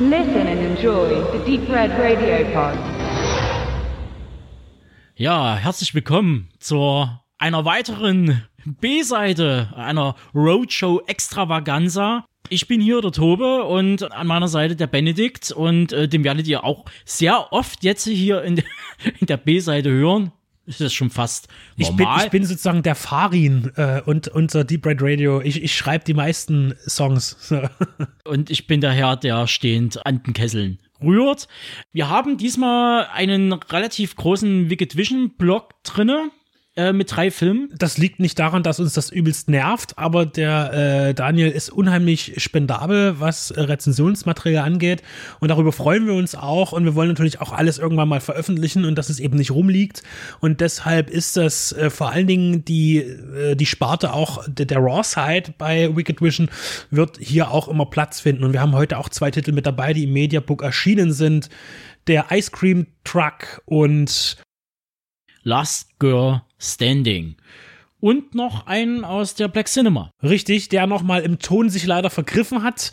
Listen and enjoy the Deep Red Radio Pod. Ja, herzlich willkommen zur einer weiteren B-Seite einer Roadshow Extravaganza. Ich bin hier der Tobe und an meiner Seite der Benedikt und äh, den werdet ihr auch sehr oft jetzt hier in, in der B-Seite hören. Ist das schon fast Ich bin, normal? ich bin sozusagen der Farin äh, und unser Deep Red Radio. Ich, ich schreibe die meisten Songs. und ich bin der Herr, der stehend an den Kesseln rührt. Wir haben diesmal einen relativ großen Wicked Vision Block drinne äh, mit drei Filmen. Das liegt nicht daran, dass uns das übelst nervt, aber der äh, Daniel ist unheimlich spendabel, was äh, Rezensionsmaterial angeht. Und darüber freuen wir uns auch. Und wir wollen natürlich auch alles irgendwann mal veröffentlichen und dass es eben nicht rumliegt. Und deshalb ist das äh, vor allen Dingen die, äh, die Sparte auch der, der Raw-Side bei Wicked Vision wird hier auch immer Platz finden. Und wir haben heute auch zwei Titel mit dabei, die im Mediabook erschienen sind. Der Ice Cream Truck und Last Girl Standing. Und noch einen aus der Black Cinema. Richtig, der nochmal im Ton sich leider vergriffen hat.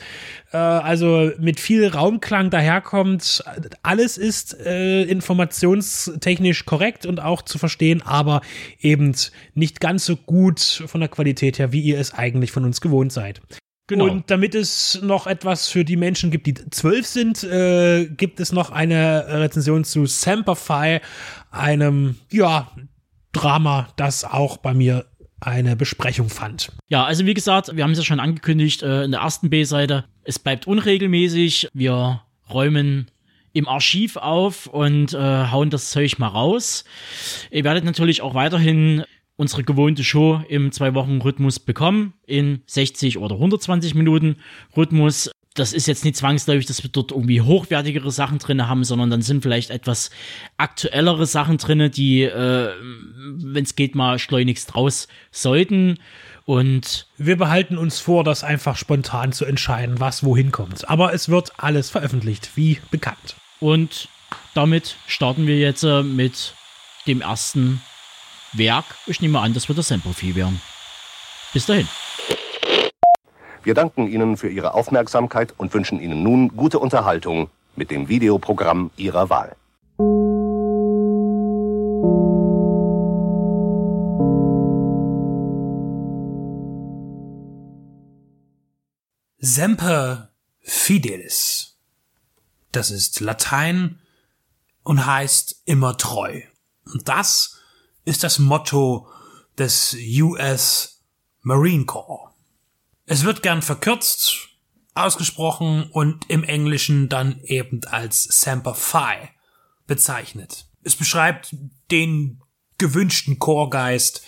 Äh, also mit viel Raumklang daherkommt. Alles ist äh, informationstechnisch korrekt und auch zu verstehen, aber eben nicht ganz so gut von der Qualität her, wie ihr es eigentlich von uns gewohnt seid. Genau. Und damit es noch etwas für die Menschen gibt, die zwölf sind, äh, gibt es noch eine Rezension zu Semperfi, einem, ja, Drama, das auch bei mir eine Besprechung fand. Ja, also wie gesagt, wir haben es ja schon angekündigt äh, in der ersten B-Seite. Es bleibt unregelmäßig. Wir räumen im Archiv auf und äh, hauen das Zeug mal raus. Ihr werdet natürlich auch weiterhin unsere gewohnte Show im Zwei-Wochen-Rhythmus bekommen, in 60 oder 120 Minuten Rhythmus. Das ist jetzt nicht zwangsläufig, dass wir dort irgendwie hochwertigere Sachen drin haben, sondern dann sind vielleicht etwas aktuellere Sachen drin, die, äh, wenn es geht, mal schleunigst raus sollten. Und Wir behalten uns vor, das einfach spontan zu entscheiden, was wohin kommt. Aber es wird alles veröffentlicht, wie bekannt. Und damit starten wir jetzt äh, mit dem ersten Werk. Ich nehme an, das wird das Sample-Vieh werden. Bis dahin. Wir danken Ihnen für Ihre Aufmerksamkeit und wünschen Ihnen nun gute Unterhaltung mit dem Videoprogramm Ihrer Wahl. Semper Fidelis. Das ist Latein und heißt immer treu. Und das ist das Motto des US Marine Corps. Es wird gern verkürzt ausgesprochen und im Englischen dann eben als Semper Fi bezeichnet. Es beschreibt den gewünschten Chorgeist,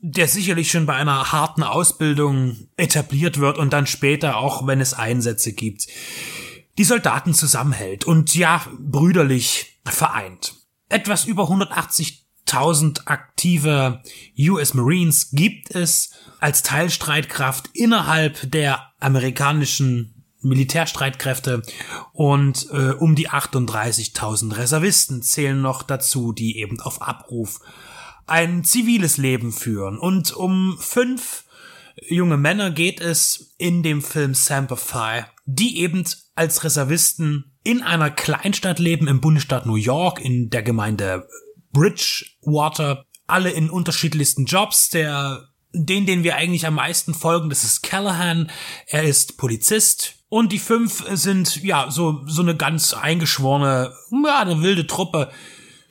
der sicherlich schon bei einer harten Ausbildung etabliert wird und dann später auch, wenn es Einsätze gibt, die Soldaten zusammenhält und ja, brüderlich vereint. Etwas über 180.000 aktive US Marines gibt es als Teilstreitkraft innerhalb der amerikanischen Militärstreitkräfte und äh, um die 38.000 Reservisten zählen noch dazu, die eben auf Abruf ein ziviles Leben führen. Und um fünf junge Männer geht es in dem Film Semper Fi, die eben als Reservisten in einer Kleinstadt leben im Bundesstaat New York, in der Gemeinde Bridgewater, alle in unterschiedlichsten Jobs. Der, den, den wir eigentlich am meisten folgen, das ist Callahan. Er ist Polizist. Und die fünf sind, ja, so, so eine ganz eingeschworene, ja, eine wilde Truppe,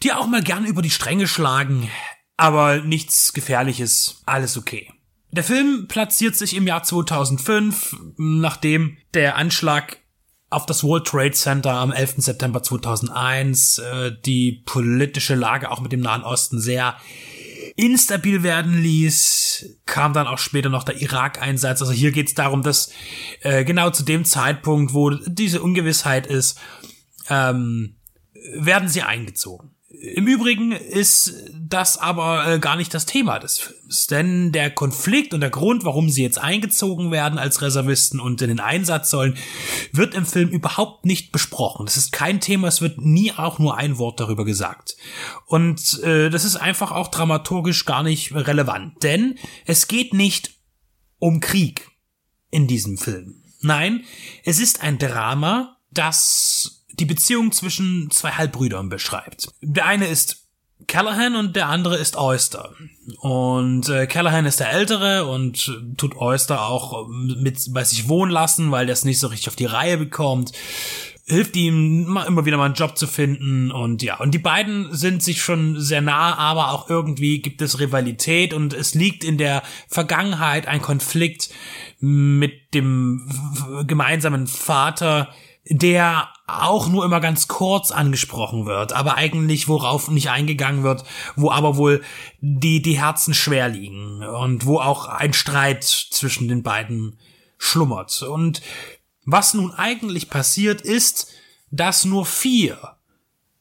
die auch mal gern über die Stränge schlagen. Aber nichts Gefährliches, alles okay. Der Film platziert sich im Jahr 2005, nachdem der Anschlag auf das World Trade Center am 11. September 2001 äh, die politische Lage auch mit dem Nahen Osten sehr instabil werden ließ, kam dann auch später noch der Irak-Einsatz. Also hier geht es darum, dass äh, genau zu dem Zeitpunkt, wo diese Ungewissheit ist, ähm, werden sie eingezogen. Im Übrigen ist das aber äh, gar nicht das Thema des Films, denn der Konflikt und der Grund, warum sie jetzt eingezogen werden als Reservisten und in den Einsatz sollen, wird im Film überhaupt nicht besprochen. Das ist kein Thema, es wird nie auch nur ein Wort darüber gesagt. Und äh, das ist einfach auch dramaturgisch gar nicht relevant, denn es geht nicht um Krieg in diesem Film. Nein, es ist ein Drama das die Beziehung zwischen zwei Halbbrüdern beschreibt. Der eine ist Callahan und der andere ist Oyster. Und äh, Callahan ist der Ältere und tut Oyster auch mit bei sich wohnen lassen, weil der es nicht so richtig auf die Reihe bekommt. Hilft ihm immer wieder mal einen Job zu finden und ja, und die beiden sind sich schon sehr nah, aber auch irgendwie gibt es Rivalität und es liegt in der Vergangenheit ein Konflikt mit dem gemeinsamen Vater, der auch nur immer ganz kurz angesprochen wird, aber eigentlich worauf nicht eingegangen wird, wo aber wohl die, die Herzen schwer liegen und wo auch ein Streit zwischen den beiden schlummert. Und was nun eigentlich passiert ist, dass nur vier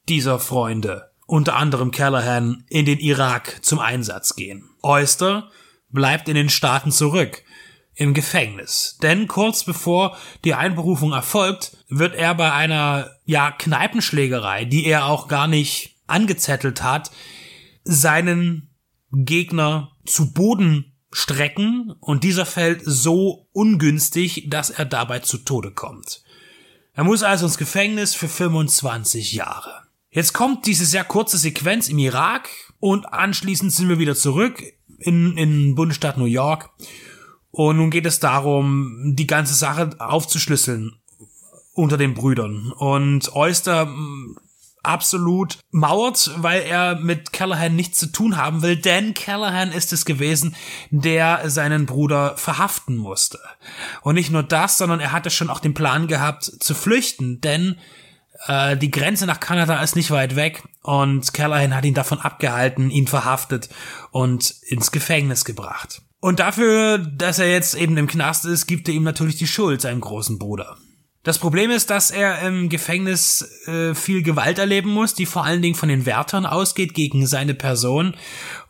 dieser Freunde, unter anderem Callahan, in den Irak zum Einsatz gehen. Oyster bleibt in den Staaten zurück im Gefängnis. Denn kurz bevor die Einberufung erfolgt, wird er bei einer, ja, Kneipenschlägerei, die er auch gar nicht angezettelt hat, seinen Gegner zu Boden strecken und dieser fällt so ungünstig, dass er dabei zu Tode kommt. Er muss also ins Gefängnis für 25 Jahre. Jetzt kommt diese sehr kurze Sequenz im Irak und anschließend sind wir wieder zurück in, in Bundesstaat New York und nun geht es darum, die ganze Sache aufzuschlüsseln unter den Brüdern. Und Oyster mm, absolut mauert, weil er mit Callahan nichts zu tun haben will, denn Callahan ist es gewesen, der seinen Bruder verhaften musste. Und nicht nur das, sondern er hatte schon auch den Plan gehabt zu flüchten, denn äh, die Grenze nach Kanada ist nicht weit weg und Callahan hat ihn davon abgehalten, ihn verhaftet und ins Gefängnis gebracht. Und dafür, dass er jetzt eben im Knast ist, gibt er ihm natürlich die Schuld, seinem großen Bruder. Das Problem ist, dass er im Gefängnis äh, viel Gewalt erleben muss, die vor allen Dingen von den Wärtern ausgeht gegen seine Person.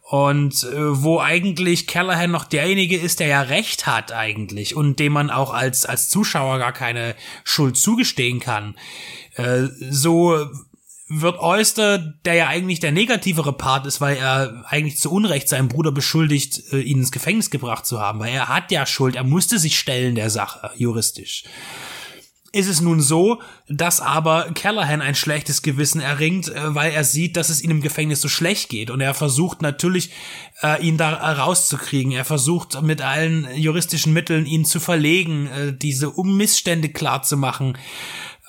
Und äh, wo eigentlich Callahan noch derjenige ist, der ja Recht hat eigentlich und dem man auch als, als Zuschauer gar keine Schuld zugestehen kann. Äh, so wird Oyster, der ja eigentlich der negativere Part ist, weil er eigentlich zu Unrecht seinen Bruder beschuldigt, äh, ihn ins Gefängnis gebracht zu haben, weil er hat ja Schuld, er musste sich stellen der Sache, juristisch. Ist es nun so, dass aber Callahan ein schlechtes Gewissen erringt, äh, weil er sieht, dass es ihm im Gefängnis so schlecht geht und er versucht natürlich, äh, ihn da rauszukriegen. Er versucht mit allen juristischen Mitteln, ihn zu verlegen, diese Missstände klar zu machen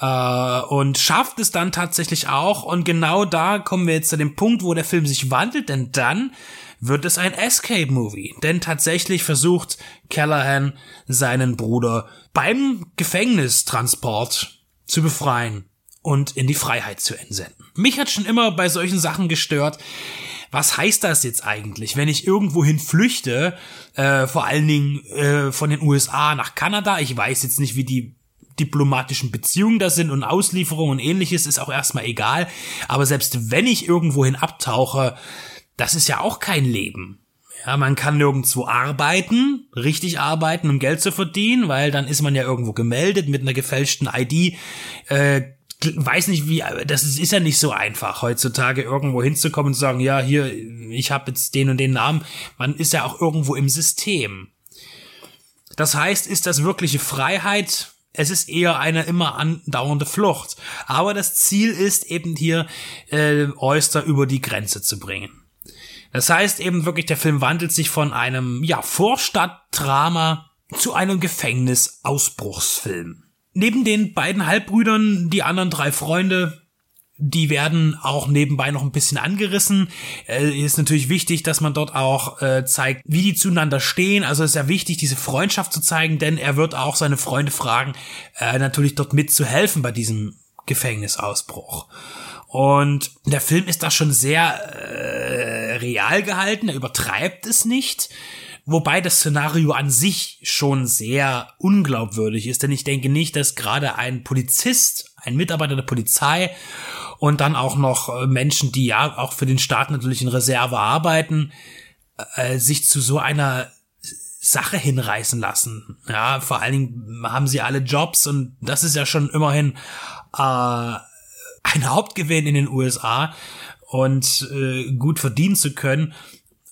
äh, und schafft es dann tatsächlich auch. Und genau da kommen wir jetzt zu dem Punkt, wo der Film sich wandelt, denn dann wird es ein Escape-Movie. Denn tatsächlich versucht Callahan seinen Bruder beim Gefängnistransport zu befreien und in die Freiheit zu entsenden. Mich hat schon immer bei solchen Sachen gestört, was heißt das jetzt eigentlich, wenn ich irgendwohin flüchte, äh, vor allen Dingen äh, von den USA nach Kanada? Ich weiß jetzt nicht, wie die diplomatischen Beziehungen da sind und Auslieferungen und ähnliches ist auch erstmal egal. Aber selbst wenn ich irgendwohin abtauche, das ist ja auch kein Leben. Ja, man kann nirgendwo arbeiten, richtig arbeiten, um Geld zu verdienen, weil dann ist man ja irgendwo gemeldet mit einer gefälschten ID. Äh, weiß nicht wie, das ist, ist ja nicht so einfach heutzutage irgendwo hinzukommen und zu sagen, ja, hier, ich habe jetzt den und den Namen. Man ist ja auch irgendwo im System. Das heißt, ist das wirkliche Freiheit? Es ist eher eine immer andauernde Flucht. Aber das Ziel ist eben hier, äh, Oyster über die Grenze zu bringen. Das heißt eben wirklich, der Film wandelt sich von einem, ja, Vorstadtdrama zu einem Gefängnisausbruchsfilm. Neben den beiden Halbbrüdern, die anderen drei Freunde, die werden auch nebenbei noch ein bisschen angerissen. Äh, ist natürlich wichtig, dass man dort auch äh, zeigt, wie die zueinander stehen. Also ist ja wichtig, diese Freundschaft zu zeigen, denn er wird auch seine Freunde fragen, äh, natürlich dort mitzuhelfen bei diesem Gefängnisausbruch. Und der Film ist da schon sehr äh, real gehalten, er übertreibt es nicht. Wobei das Szenario an sich schon sehr unglaubwürdig ist, denn ich denke nicht, dass gerade ein Polizist, ein Mitarbeiter der Polizei und dann auch noch äh, Menschen, die ja auch für den Staat natürlich in Reserve arbeiten, äh, sich zu so einer Sache hinreißen lassen. Ja, vor allen Dingen haben sie alle Jobs und das ist ja schon immerhin äh, ein Hauptgewinn in den USA und äh, gut verdienen zu können.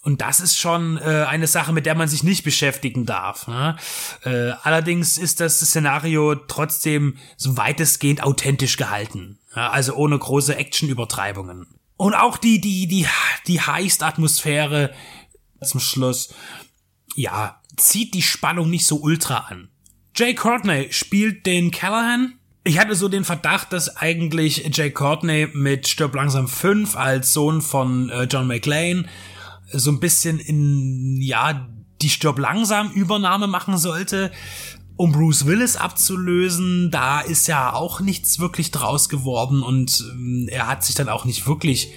Und das ist schon äh, eine Sache, mit der man sich nicht beschäftigen darf. Ne? Äh, allerdings ist das Szenario trotzdem so weitestgehend authentisch gehalten. Ja? Also ohne große Action-Übertreibungen. Und auch die, die, die, die Heist-Atmosphäre zum Schluss, ja, zieht die Spannung nicht so ultra an. Jay Courtney spielt den Callahan. Ich hatte so den Verdacht, dass eigentlich Jay Courtney mit Stirb langsam 5 als Sohn von äh, John McClane so ein bisschen in, ja, die Stirb langsam Übernahme machen sollte, um Bruce Willis abzulösen. Da ist ja auch nichts wirklich draus geworden und ähm, er hat sich dann auch nicht wirklich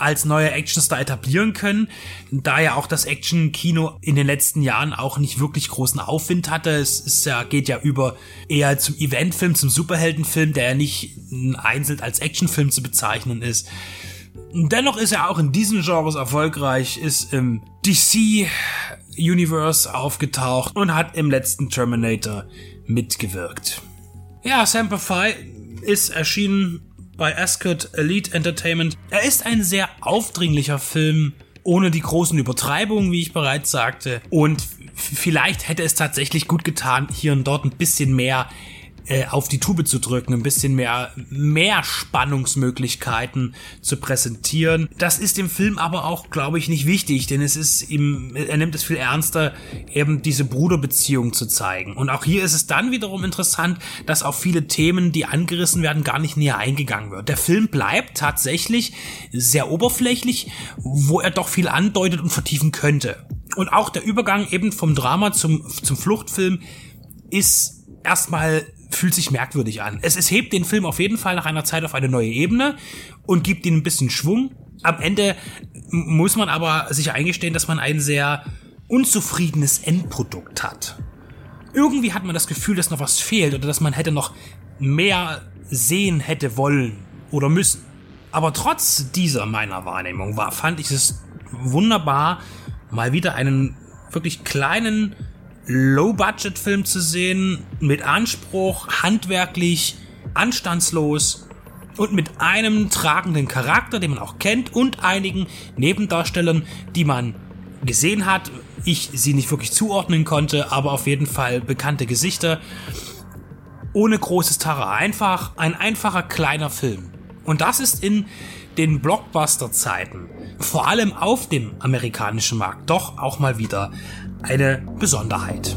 als neuer Actionstar etablieren können, da ja auch das Action-Kino in den letzten Jahren auch nicht wirklich großen Aufwind hatte. Es ist ja, geht ja über eher zum Eventfilm, zum Superheldenfilm, der ja nicht einzeln als Actionfilm zu bezeichnen ist. Dennoch ist er auch in diesen Genres erfolgreich, ist im DC Universe aufgetaucht und hat im letzten Terminator mitgewirkt. Ja, Semper Fi ist erschienen bei Ascot Elite Entertainment. Er ist ein sehr aufdringlicher Film, ohne die großen Übertreibungen, wie ich bereits sagte. Und vielleicht hätte es tatsächlich gut getan, hier und dort ein bisschen mehr äh, auf die Tube zu drücken, ein bisschen mehr, mehr Spannungsmöglichkeiten zu präsentieren. Das ist dem Film aber auch, glaube ich, nicht wichtig, denn es ist ihm, er nimmt es viel ernster, eben diese Bruderbeziehung zu zeigen. Und auch hier ist es dann wiederum interessant, dass auf viele Themen, die angerissen werden, gar nicht näher eingegangen wird. Der Film bleibt tatsächlich sehr oberflächlich, wo er doch viel andeutet und vertiefen könnte. Und auch der Übergang eben vom Drama zum, zum Fluchtfilm ist erstmal fühlt sich merkwürdig an. Es, es hebt den Film auf jeden Fall nach einer Zeit auf eine neue Ebene und gibt ihm ein bisschen Schwung. Am Ende muss man aber sich eingestehen, dass man ein sehr unzufriedenes Endprodukt hat. Irgendwie hat man das Gefühl, dass noch was fehlt oder dass man hätte noch mehr sehen hätte wollen oder müssen. Aber trotz dieser meiner Wahrnehmung war, fand ich es wunderbar, mal wieder einen wirklich kleinen Low-Budget-Film zu sehen, mit Anspruch, handwerklich, anstandslos und mit einem tragenden Charakter, den man auch kennt und einigen Nebendarstellern, die man gesehen hat, ich sie nicht wirklich zuordnen konnte, aber auf jeden Fall bekannte Gesichter. Ohne großes Tara, einfach ein einfacher kleiner Film. Und das ist in den Blockbuster-Zeiten, vor allem auf dem amerikanischen Markt, doch auch mal wieder eine Besonderheit.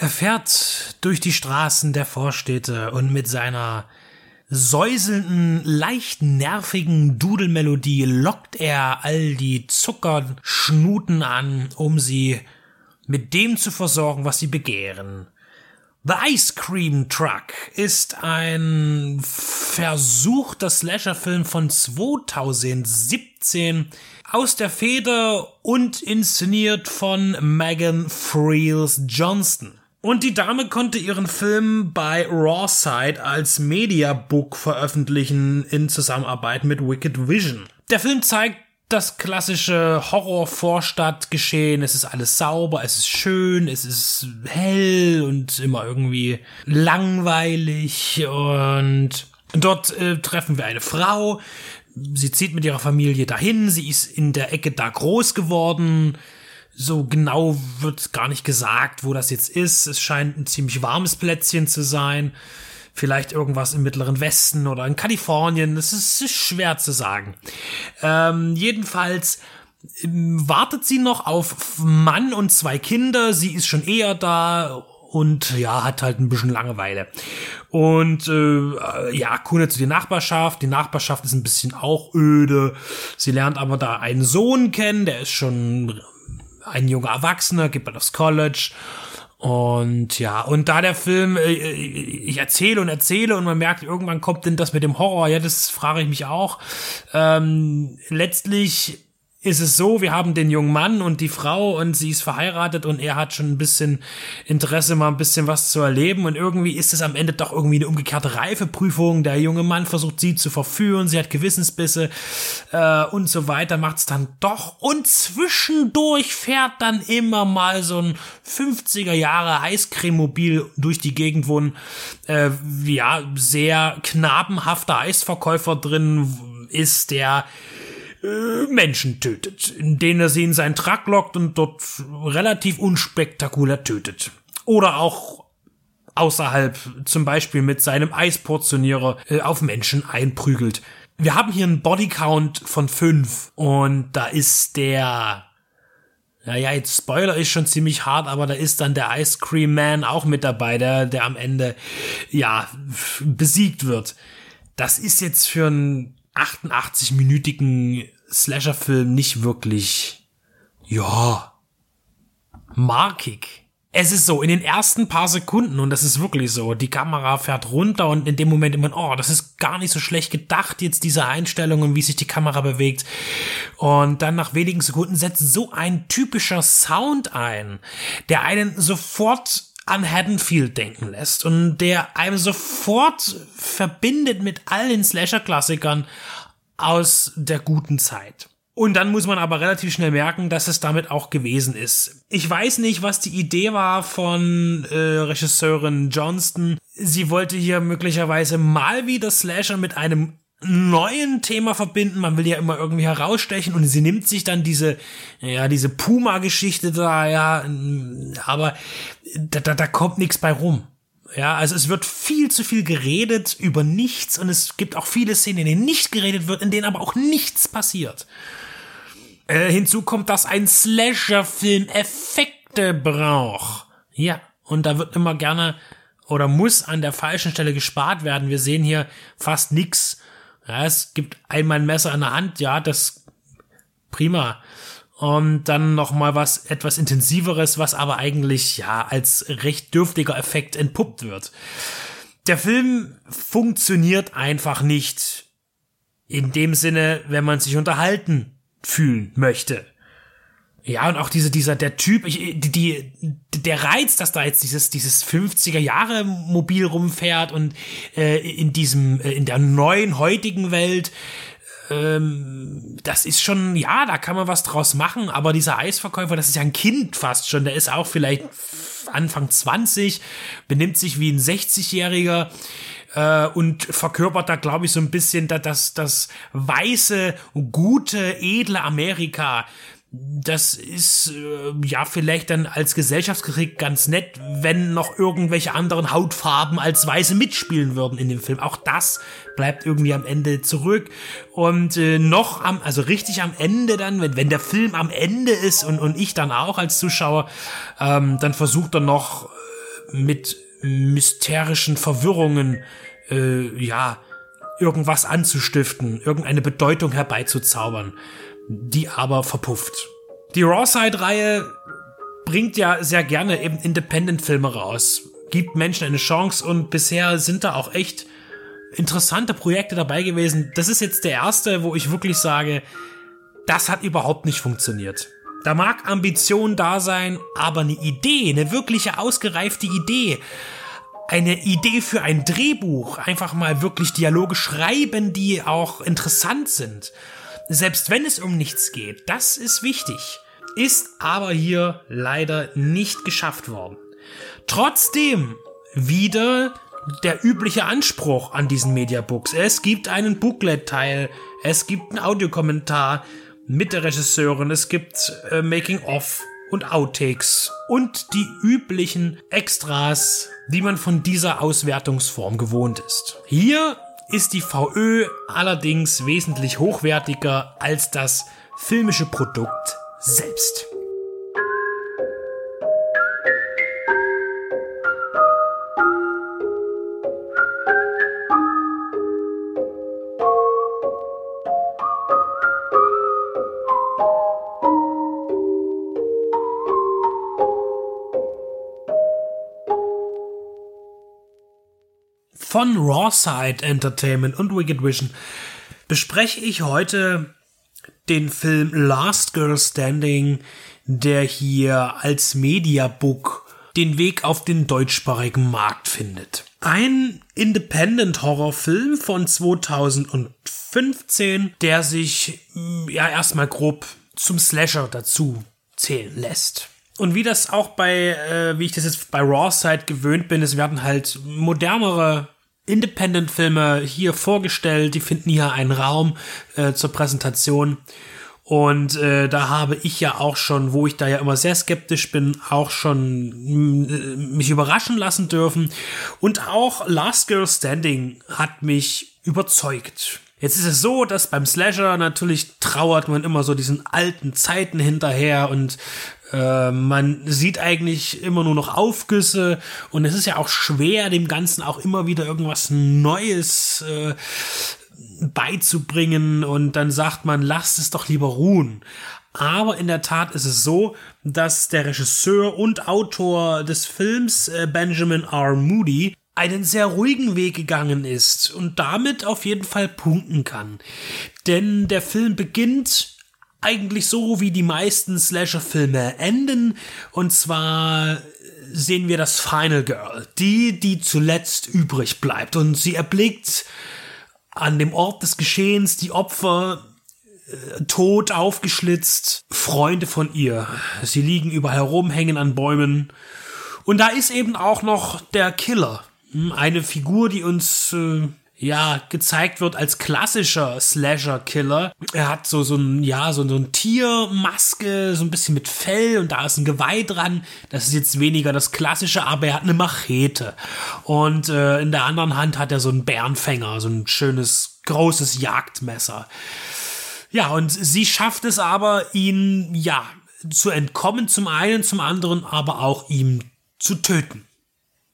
Er fährt durch die Straßen der Vorstädte und mit seiner säuselnden, leicht nervigen Dudelmelodie lockt er all die Zuckerschnuten an, um sie mit dem zu versorgen, was sie begehren. The Ice Cream Truck ist ein versuchter Slasher-Film von 2017 aus der Feder und inszeniert von Megan Freels Johnston. Und die Dame konnte ihren Film bei Rawside als Mediabook veröffentlichen in Zusammenarbeit mit Wicked Vision. Der Film zeigt das klassische Horror-Vorstadt-Geschehen. Es ist alles sauber, es ist schön, es ist hell und immer irgendwie langweilig. Und dort äh, treffen wir eine Frau. Sie zieht mit ihrer Familie dahin. Sie ist in der Ecke da groß geworden so genau wird gar nicht gesagt, wo das jetzt ist. Es scheint ein ziemlich warmes Plätzchen zu sein. Vielleicht irgendwas im Mittleren Westen oder in Kalifornien. Das ist, ist schwer zu sagen. Ähm, jedenfalls ähm, wartet sie noch auf Mann und zwei Kinder. Sie ist schon eher da und ja, hat halt ein bisschen Langeweile. Und äh, ja, kundet zu die Nachbarschaft. Die Nachbarschaft ist ein bisschen auch öde. Sie lernt aber da einen Sohn kennen, der ist schon ein junger Erwachsener, geht bald aufs College. Und ja, und da der Film, äh, ich erzähle und erzähle und man merkt, irgendwann kommt denn das mit dem Horror, ja, das frage ich mich auch. Ähm, letztlich ist es so, wir haben den jungen Mann und die Frau und sie ist verheiratet und er hat schon ein bisschen Interesse, mal ein bisschen was zu erleben und irgendwie ist es am Ende doch irgendwie eine umgekehrte Reifeprüfung. Der junge Mann versucht sie zu verführen, sie hat Gewissensbisse äh, und so weiter, macht es dann doch und zwischendurch fährt dann immer mal so ein 50er Jahre Eiscrememobil durch die Gegend, wo ein äh, ja, sehr knabenhafter Eisverkäufer drin ist, der Menschen tötet, indem er sie in seinen Truck lockt und dort relativ unspektakulär tötet. Oder auch außerhalb, zum Beispiel mit seinem Eisportionierer, äh, auf Menschen einprügelt. Wir haben hier einen Bodycount von fünf und da ist der naja, jetzt Spoiler ist schon ziemlich hart, aber da ist dann der Ice Cream Man auch mit dabei, der, der am Ende, ja, besiegt wird. Das ist jetzt für einen 88-minütigen Slasher-Film nicht wirklich, ja, markig. Es ist so, in den ersten paar Sekunden, und das ist wirklich so, die Kamera fährt runter und in dem Moment immer, oh, das ist gar nicht so schlecht gedacht, jetzt diese Einstellung und wie sich die Kamera bewegt. Und dann nach wenigen Sekunden setzt so ein typischer Sound ein, der einen sofort an Haddonfield denken lässt und der einem sofort verbindet mit all Slasher-Klassikern aus der guten Zeit. Und dann muss man aber relativ schnell merken, dass es damit auch gewesen ist. Ich weiß nicht, was die Idee war von äh, Regisseurin Johnston. Sie wollte hier möglicherweise mal wieder Slasher mit einem neuen Thema verbinden. Man will ja immer irgendwie herausstechen und sie nimmt sich dann diese, ja, diese Puma-Geschichte da, ja, aber da, da, da kommt nichts bei rum. Ja, also es wird viel zu viel geredet über nichts und es gibt auch viele Szenen, in denen nicht geredet wird, in denen aber auch nichts passiert. Äh, hinzu kommt, dass ein Slasher-Film Effekte braucht. Ja, und da wird immer gerne oder muss an der falschen Stelle gespart werden. Wir sehen hier fast nix. Ja, es gibt einmal ein Messer in der Hand, ja, das prima. Und dann noch mal was etwas intensiveres, was aber eigentlich ja als recht dürftiger Effekt entpuppt wird. Der Film funktioniert einfach nicht in dem Sinne, wenn man sich unterhalten fühlen möchte. Ja, und auch diese, dieser, der Typ, ich, die, die, der Reiz, dass da jetzt dieses, dieses 50er Jahre Mobil rumfährt und äh, in diesem, äh, in der neuen, heutigen Welt, ähm, das ist schon, ja, da kann man was draus machen, aber dieser Eisverkäufer, das ist ja ein Kind fast schon, der ist auch vielleicht Anfang 20, benimmt sich wie ein 60-Jähriger äh, und verkörpert da, glaube ich, so ein bisschen das, das, das weiße, gute, edle Amerika das ist äh, ja vielleicht dann als Gesellschaftskritik ganz nett, wenn noch irgendwelche anderen Hautfarben als Weiße mitspielen würden in dem Film. Auch das bleibt irgendwie am Ende zurück. Und äh, noch am, also richtig am Ende dann, wenn, wenn der Film am Ende ist und, und ich dann auch als Zuschauer, ähm, dann versucht er noch äh, mit mysterischen Verwirrungen, äh, ja, irgendwas anzustiften, irgendeine Bedeutung herbeizuzaubern die aber verpufft. Die Raw-Side-Reihe bringt ja sehr gerne eben Independent-Filme raus, gibt Menschen eine Chance und bisher sind da auch echt interessante Projekte dabei gewesen. Das ist jetzt der erste, wo ich wirklich sage, das hat überhaupt nicht funktioniert. Da mag Ambition da sein, aber eine Idee, eine wirkliche ausgereifte Idee, eine Idee für ein Drehbuch, einfach mal wirklich Dialoge schreiben, die auch interessant sind selbst wenn es um nichts geht, das ist wichtig, ist aber hier leider nicht geschafft worden. Trotzdem wieder der übliche Anspruch an diesen Mediabooks. Es gibt einen Booklet-Teil, es gibt einen Audiokommentar mit der Regisseurin, es gibt äh, Making-of und Outtakes und die üblichen Extras, die man von dieser Auswertungsform gewohnt ist. Hier ist die VÖ allerdings wesentlich hochwertiger als das filmische Produkt selbst. Von Rawside Entertainment und Wicked Vision bespreche ich heute den Film Last Girl Standing, der hier als Mediabook den Weg auf den deutschsprachigen Markt findet. Ein Independent-Horrorfilm von 2015, der sich mm, ja erstmal grob zum Slasher dazu zählen lässt. Und wie das auch bei, äh, wie ich das jetzt bei Rawside gewöhnt bin, es werden halt modernere Independent-Filme hier vorgestellt, die finden hier einen Raum äh, zur Präsentation. Und äh, da habe ich ja auch schon, wo ich da ja immer sehr skeptisch bin, auch schon äh, mich überraschen lassen dürfen. Und auch Last Girl Standing hat mich überzeugt. Jetzt ist es so, dass beim Slasher natürlich trauert man immer so diesen alten Zeiten hinterher und äh, man sieht eigentlich immer nur noch Aufgüsse und es ist ja auch schwer, dem Ganzen auch immer wieder irgendwas Neues äh, beizubringen und dann sagt man, lasst es doch lieber ruhen. Aber in der Tat ist es so, dass der Regisseur und Autor des Films äh, Benjamin R. Moody einen sehr ruhigen Weg gegangen ist und damit auf jeden Fall punkten kann. Denn der Film beginnt eigentlich so, wie die meisten Slasher-Filme enden. Und zwar sehen wir das Final Girl, die, die zuletzt übrig bleibt. Und sie erblickt an dem Ort des Geschehens die Opfer äh, tot aufgeschlitzt, Freunde von ihr. Sie liegen überall herum, hängen an Bäumen. Und da ist eben auch noch der Killer. Hm, eine Figur, die uns äh, ja, gezeigt wird als klassischer Slasher-Killer. Er hat so, so ein, ja, so, so ein Tiermaske, so ein bisschen mit Fell und da ist ein Geweih dran. Das ist jetzt weniger das klassische, aber er hat eine Machete. Und äh, in der anderen Hand hat er so einen Bärenfänger, so ein schönes, großes Jagdmesser. Ja, und sie schafft es aber, ihn, ja, zu entkommen zum einen, zum anderen aber auch ihm zu töten.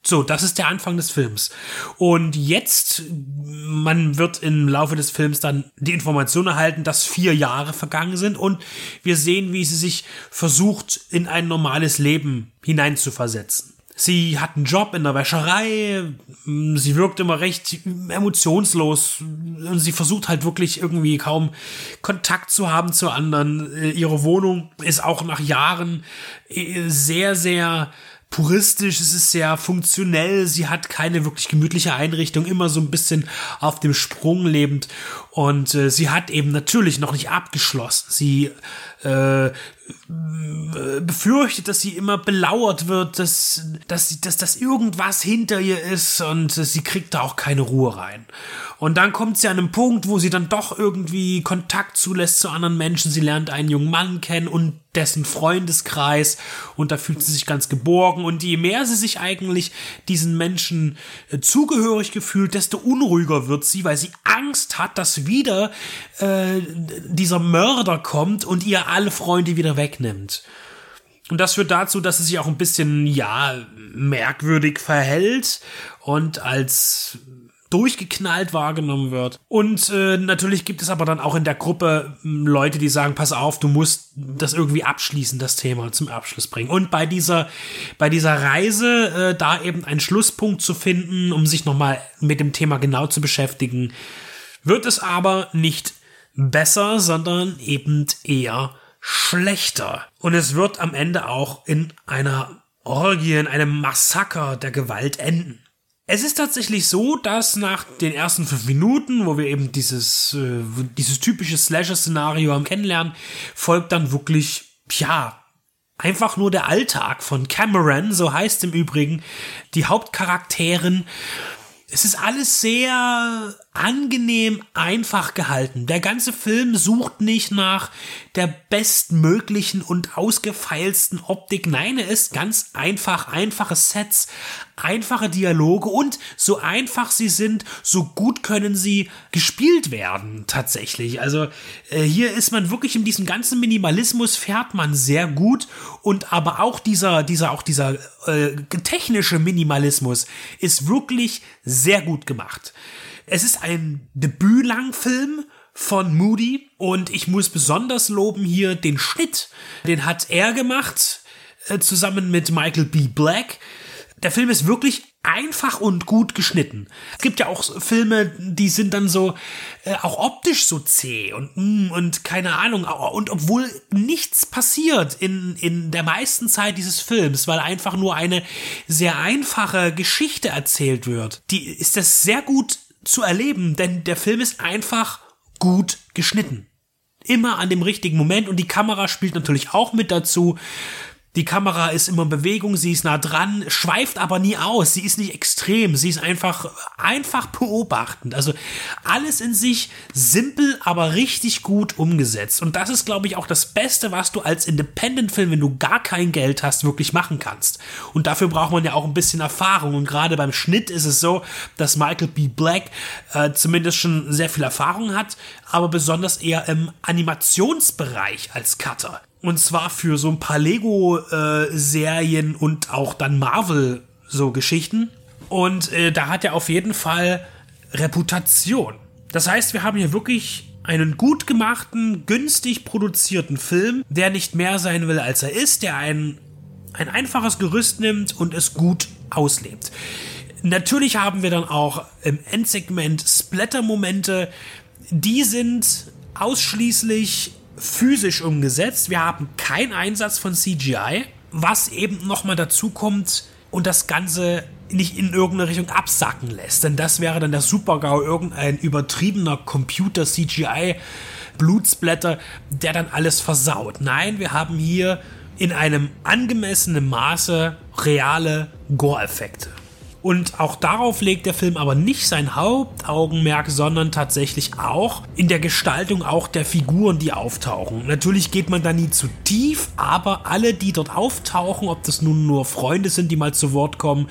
So, das ist der Anfang des Films. Und jetzt, man wird im Laufe des Films dann die Information erhalten, dass vier Jahre vergangen sind und wir sehen, wie sie sich versucht, in ein normales Leben hineinzuversetzen. Sie hat einen Job in der Wäscherei, sie wirkt immer recht emotionslos und sie versucht halt wirklich irgendwie kaum Kontakt zu haben zu anderen. Ihre Wohnung ist auch nach Jahren sehr, sehr puristisch, es ist sehr funktionell, sie hat keine wirklich gemütliche Einrichtung, immer so ein bisschen auf dem Sprung lebend und äh, sie hat eben natürlich noch nicht abgeschlossen. Sie äh, befürchtet, dass sie immer belauert wird, dass, dass, dass, dass irgendwas hinter ihr ist und sie kriegt da auch keine Ruhe rein. Und dann kommt sie an einen Punkt, wo sie dann doch irgendwie Kontakt zulässt zu anderen Menschen. Sie lernt einen jungen Mann kennen und dessen Freundeskreis und da fühlt sie sich ganz geborgen und je mehr sie sich eigentlich diesen Menschen äh, zugehörig gefühlt, desto unruhiger wird sie, weil sie Angst hat, dass wieder äh, dieser Mörder kommt und ihr alle Freunde wieder wegnimmt. Und das führt dazu, dass sie sich auch ein bisschen, ja, merkwürdig verhält und als durchgeknallt wahrgenommen wird. Und äh, natürlich gibt es aber dann auch in der Gruppe äh, Leute, die sagen, pass auf, du musst das irgendwie abschließen, das Thema zum Abschluss bringen. Und bei dieser, bei dieser Reise äh, da eben einen Schlusspunkt zu finden, um sich nochmal mit dem Thema genau zu beschäftigen, wird es aber nicht besser, sondern eben eher schlechter. Und es wird am Ende auch in einer Orgie, in einem Massaker der Gewalt enden. Es ist tatsächlich so, dass nach den ersten fünf Minuten, wo wir eben dieses, äh, dieses typische Slasher-Szenario am Kennenlernen, folgt dann wirklich, ja, einfach nur der Alltag von Cameron, so heißt im Übrigen, die Hauptcharakteren. Es ist alles sehr angenehm einfach gehalten. Der ganze Film sucht nicht nach der bestmöglichen und ausgefeilsten Optik. Nein, er ist ganz einfach, einfache Sets, einfache Dialoge und so einfach sie sind, so gut können sie gespielt werden tatsächlich. Also äh, hier ist man wirklich in diesem ganzen Minimalismus fährt man sehr gut und aber auch dieser dieser auch dieser äh, technische Minimalismus ist wirklich sehr gut gemacht. Es ist ein Debütlangfilm von Moody und ich muss besonders loben hier den Schnitt. Den hat er gemacht, äh, zusammen mit Michael B. Black. Der Film ist wirklich einfach und gut geschnitten. Es gibt ja auch Filme, die sind dann so äh, auch optisch so zäh und mm, und keine Ahnung und obwohl nichts passiert in in der meisten Zeit dieses Films, weil einfach nur eine sehr einfache Geschichte erzählt wird, die ist das sehr gut zu erleben, denn der Film ist einfach gut geschnitten. Immer an dem richtigen Moment und die Kamera spielt natürlich auch mit dazu. Die Kamera ist immer in Bewegung, sie ist nah dran, schweift aber nie aus, sie ist nicht extrem, sie ist einfach, einfach beobachtend. Also alles in sich simpel, aber richtig gut umgesetzt. Und das ist, glaube ich, auch das Beste, was du als Independent-Film, wenn du gar kein Geld hast, wirklich machen kannst. Und dafür braucht man ja auch ein bisschen Erfahrung. Und gerade beim Schnitt ist es so, dass Michael B. Black äh, zumindest schon sehr viel Erfahrung hat, aber besonders eher im Animationsbereich als Cutter. Und zwar für so ein paar Lego-Serien äh, und auch dann Marvel so Geschichten. Und äh, da hat er auf jeden Fall Reputation. Das heißt, wir haben hier wirklich einen gut gemachten, günstig produzierten Film, der nicht mehr sein will, als er ist, der ein, ein einfaches Gerüst nimmt und es gut auslebt. Natürlich haben wir dann auch im Endsegment Splatter-Momente, die sind ausschließlich physisch umgesetzt. Wir haben keinen Einsatz von CGI, was eben nochmal dazu kommt und das Ganze nicht in irgendeine Richtung absacken lässt. Denn das wäre dann der Supergau, irgendein übertriebener Computer-CGI. Blutsblätter, der dann alles versaut. Nein, wir haben hier in einem angemessenen Maße reale Gore-Effekte. Und auch darauf legt der Film aber nicht sein Hauptaugenmerk, sondern tatsächlich auch in der Gestaltung auch der Figuren, die auftauchen. Natürlich geht man da nie zu tief, aber alle, die dort auftauchen, ob das nun nur Freunde sind, die mal zu Wort kommen,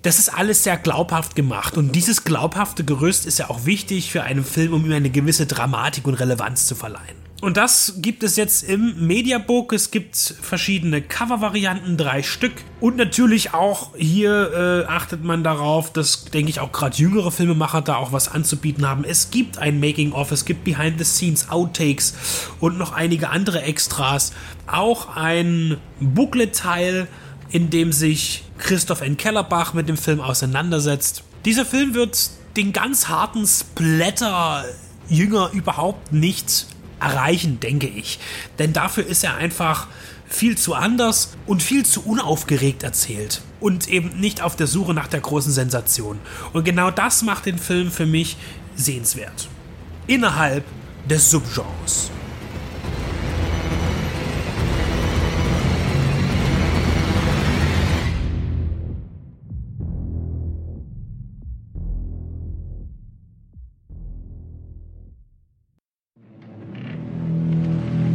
das ist alles sehr glaubhaft gemacht. Und dieses glaubhafte Gerüst ist ja auch wichtig für einen Film, um ihm eine gewisse Dramatik und Relevanz zu verleihen. Und das gibt es jetzt im Mediabook. Es gibt verschiedene Cover-Varianten, drei Stück. Und natürlich auch hier äh, achtet man darauf, dass, denke ich, auch gerade jüngere Filmemacher da auch was anzubieten haben. Es gibt ein Making-of, es gibt Behind-the-Scenes, Outtakes und noch einige andere Extras. Auch ein Booklet-Teil, in dem sich Christoph N. Kellerbach mit dem Film auseinandersetzt. Dieser Film wird den ganz harten Splatter Jünger überhaupt nicht erreichen, denke ich. Denn dafür ist er einfach viel zu anders und viel zu unaufgeregt erzählt und eben nicht auf der Suche nach der großen Sensation. Und genau das macht den Film für mich sehenswert. Innerhalb des Subgenres.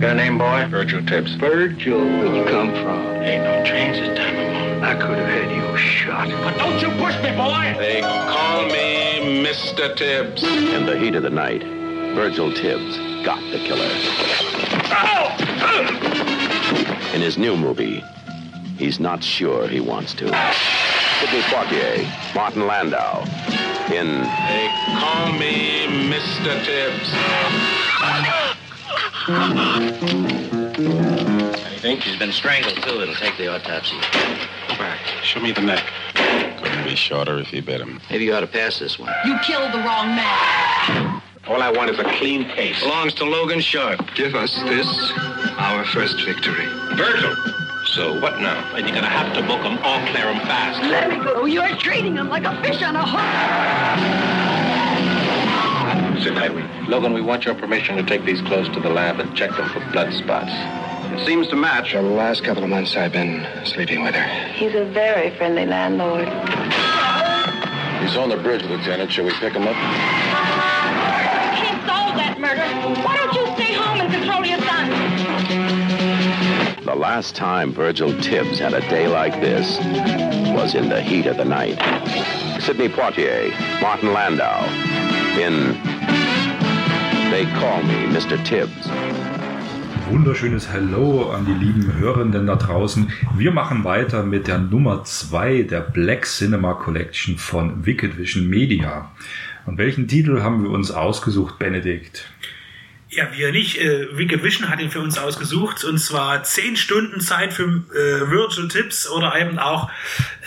Got a name, boy? Virgil Tibbs. Virgil. Where'd you come from? Ain't no trains this time of morning. I could have had you shot. But don't you push me, boy! They call me Mr. Tibbs. In the heat of the night, Virgil Tibbs got the killer. In his new movie, he's not sure he wants to. Sidney Poitier, Martin Landau, in They call me Mr. Tibbs. Think she's been strangled, too. It'll take the autopsy. Go back. Show me the neck. Couldn't be shorter if you bit him. Maybe you ought to pass this one. You killed the wrong man. All I want is a clean case. Belongs to Logan Sharp. Give us this, our first victory. Virgil! So what now? And you're gonna have to book 'em all clear 'em fast. Let me go. You're treating him like a fish on a hook. Logan, we want your permission to take these clothes to the lab and check them for blood spots. It seems to match. For the last couple of months, I've been sleeping with her. He's a very friendly landlord. He's on the bridge, Lieutenant. Shall we pick him up? That murder. Why don't you stay home and control your son? The last time Virgil Tibbs had a day like this was in the heat of the night. Sidney Poitier, Martin Landau, in They Call Me Mr. Tibbs. Wunderschönes Hello an die lieben Hörenden da draußen. Wir machen weiter mit der Nummer 2 der Black Cinema Collection von Wicked Vision Media. Und welchen Titel haben wir uns ausgesucht, Benedikt? Ja, wir nicht. Äh, Wicked Vision hat ihn für uns ausgesucht und zwar 10 Stunden Zeit für äh, Virtual Tips oder eben auch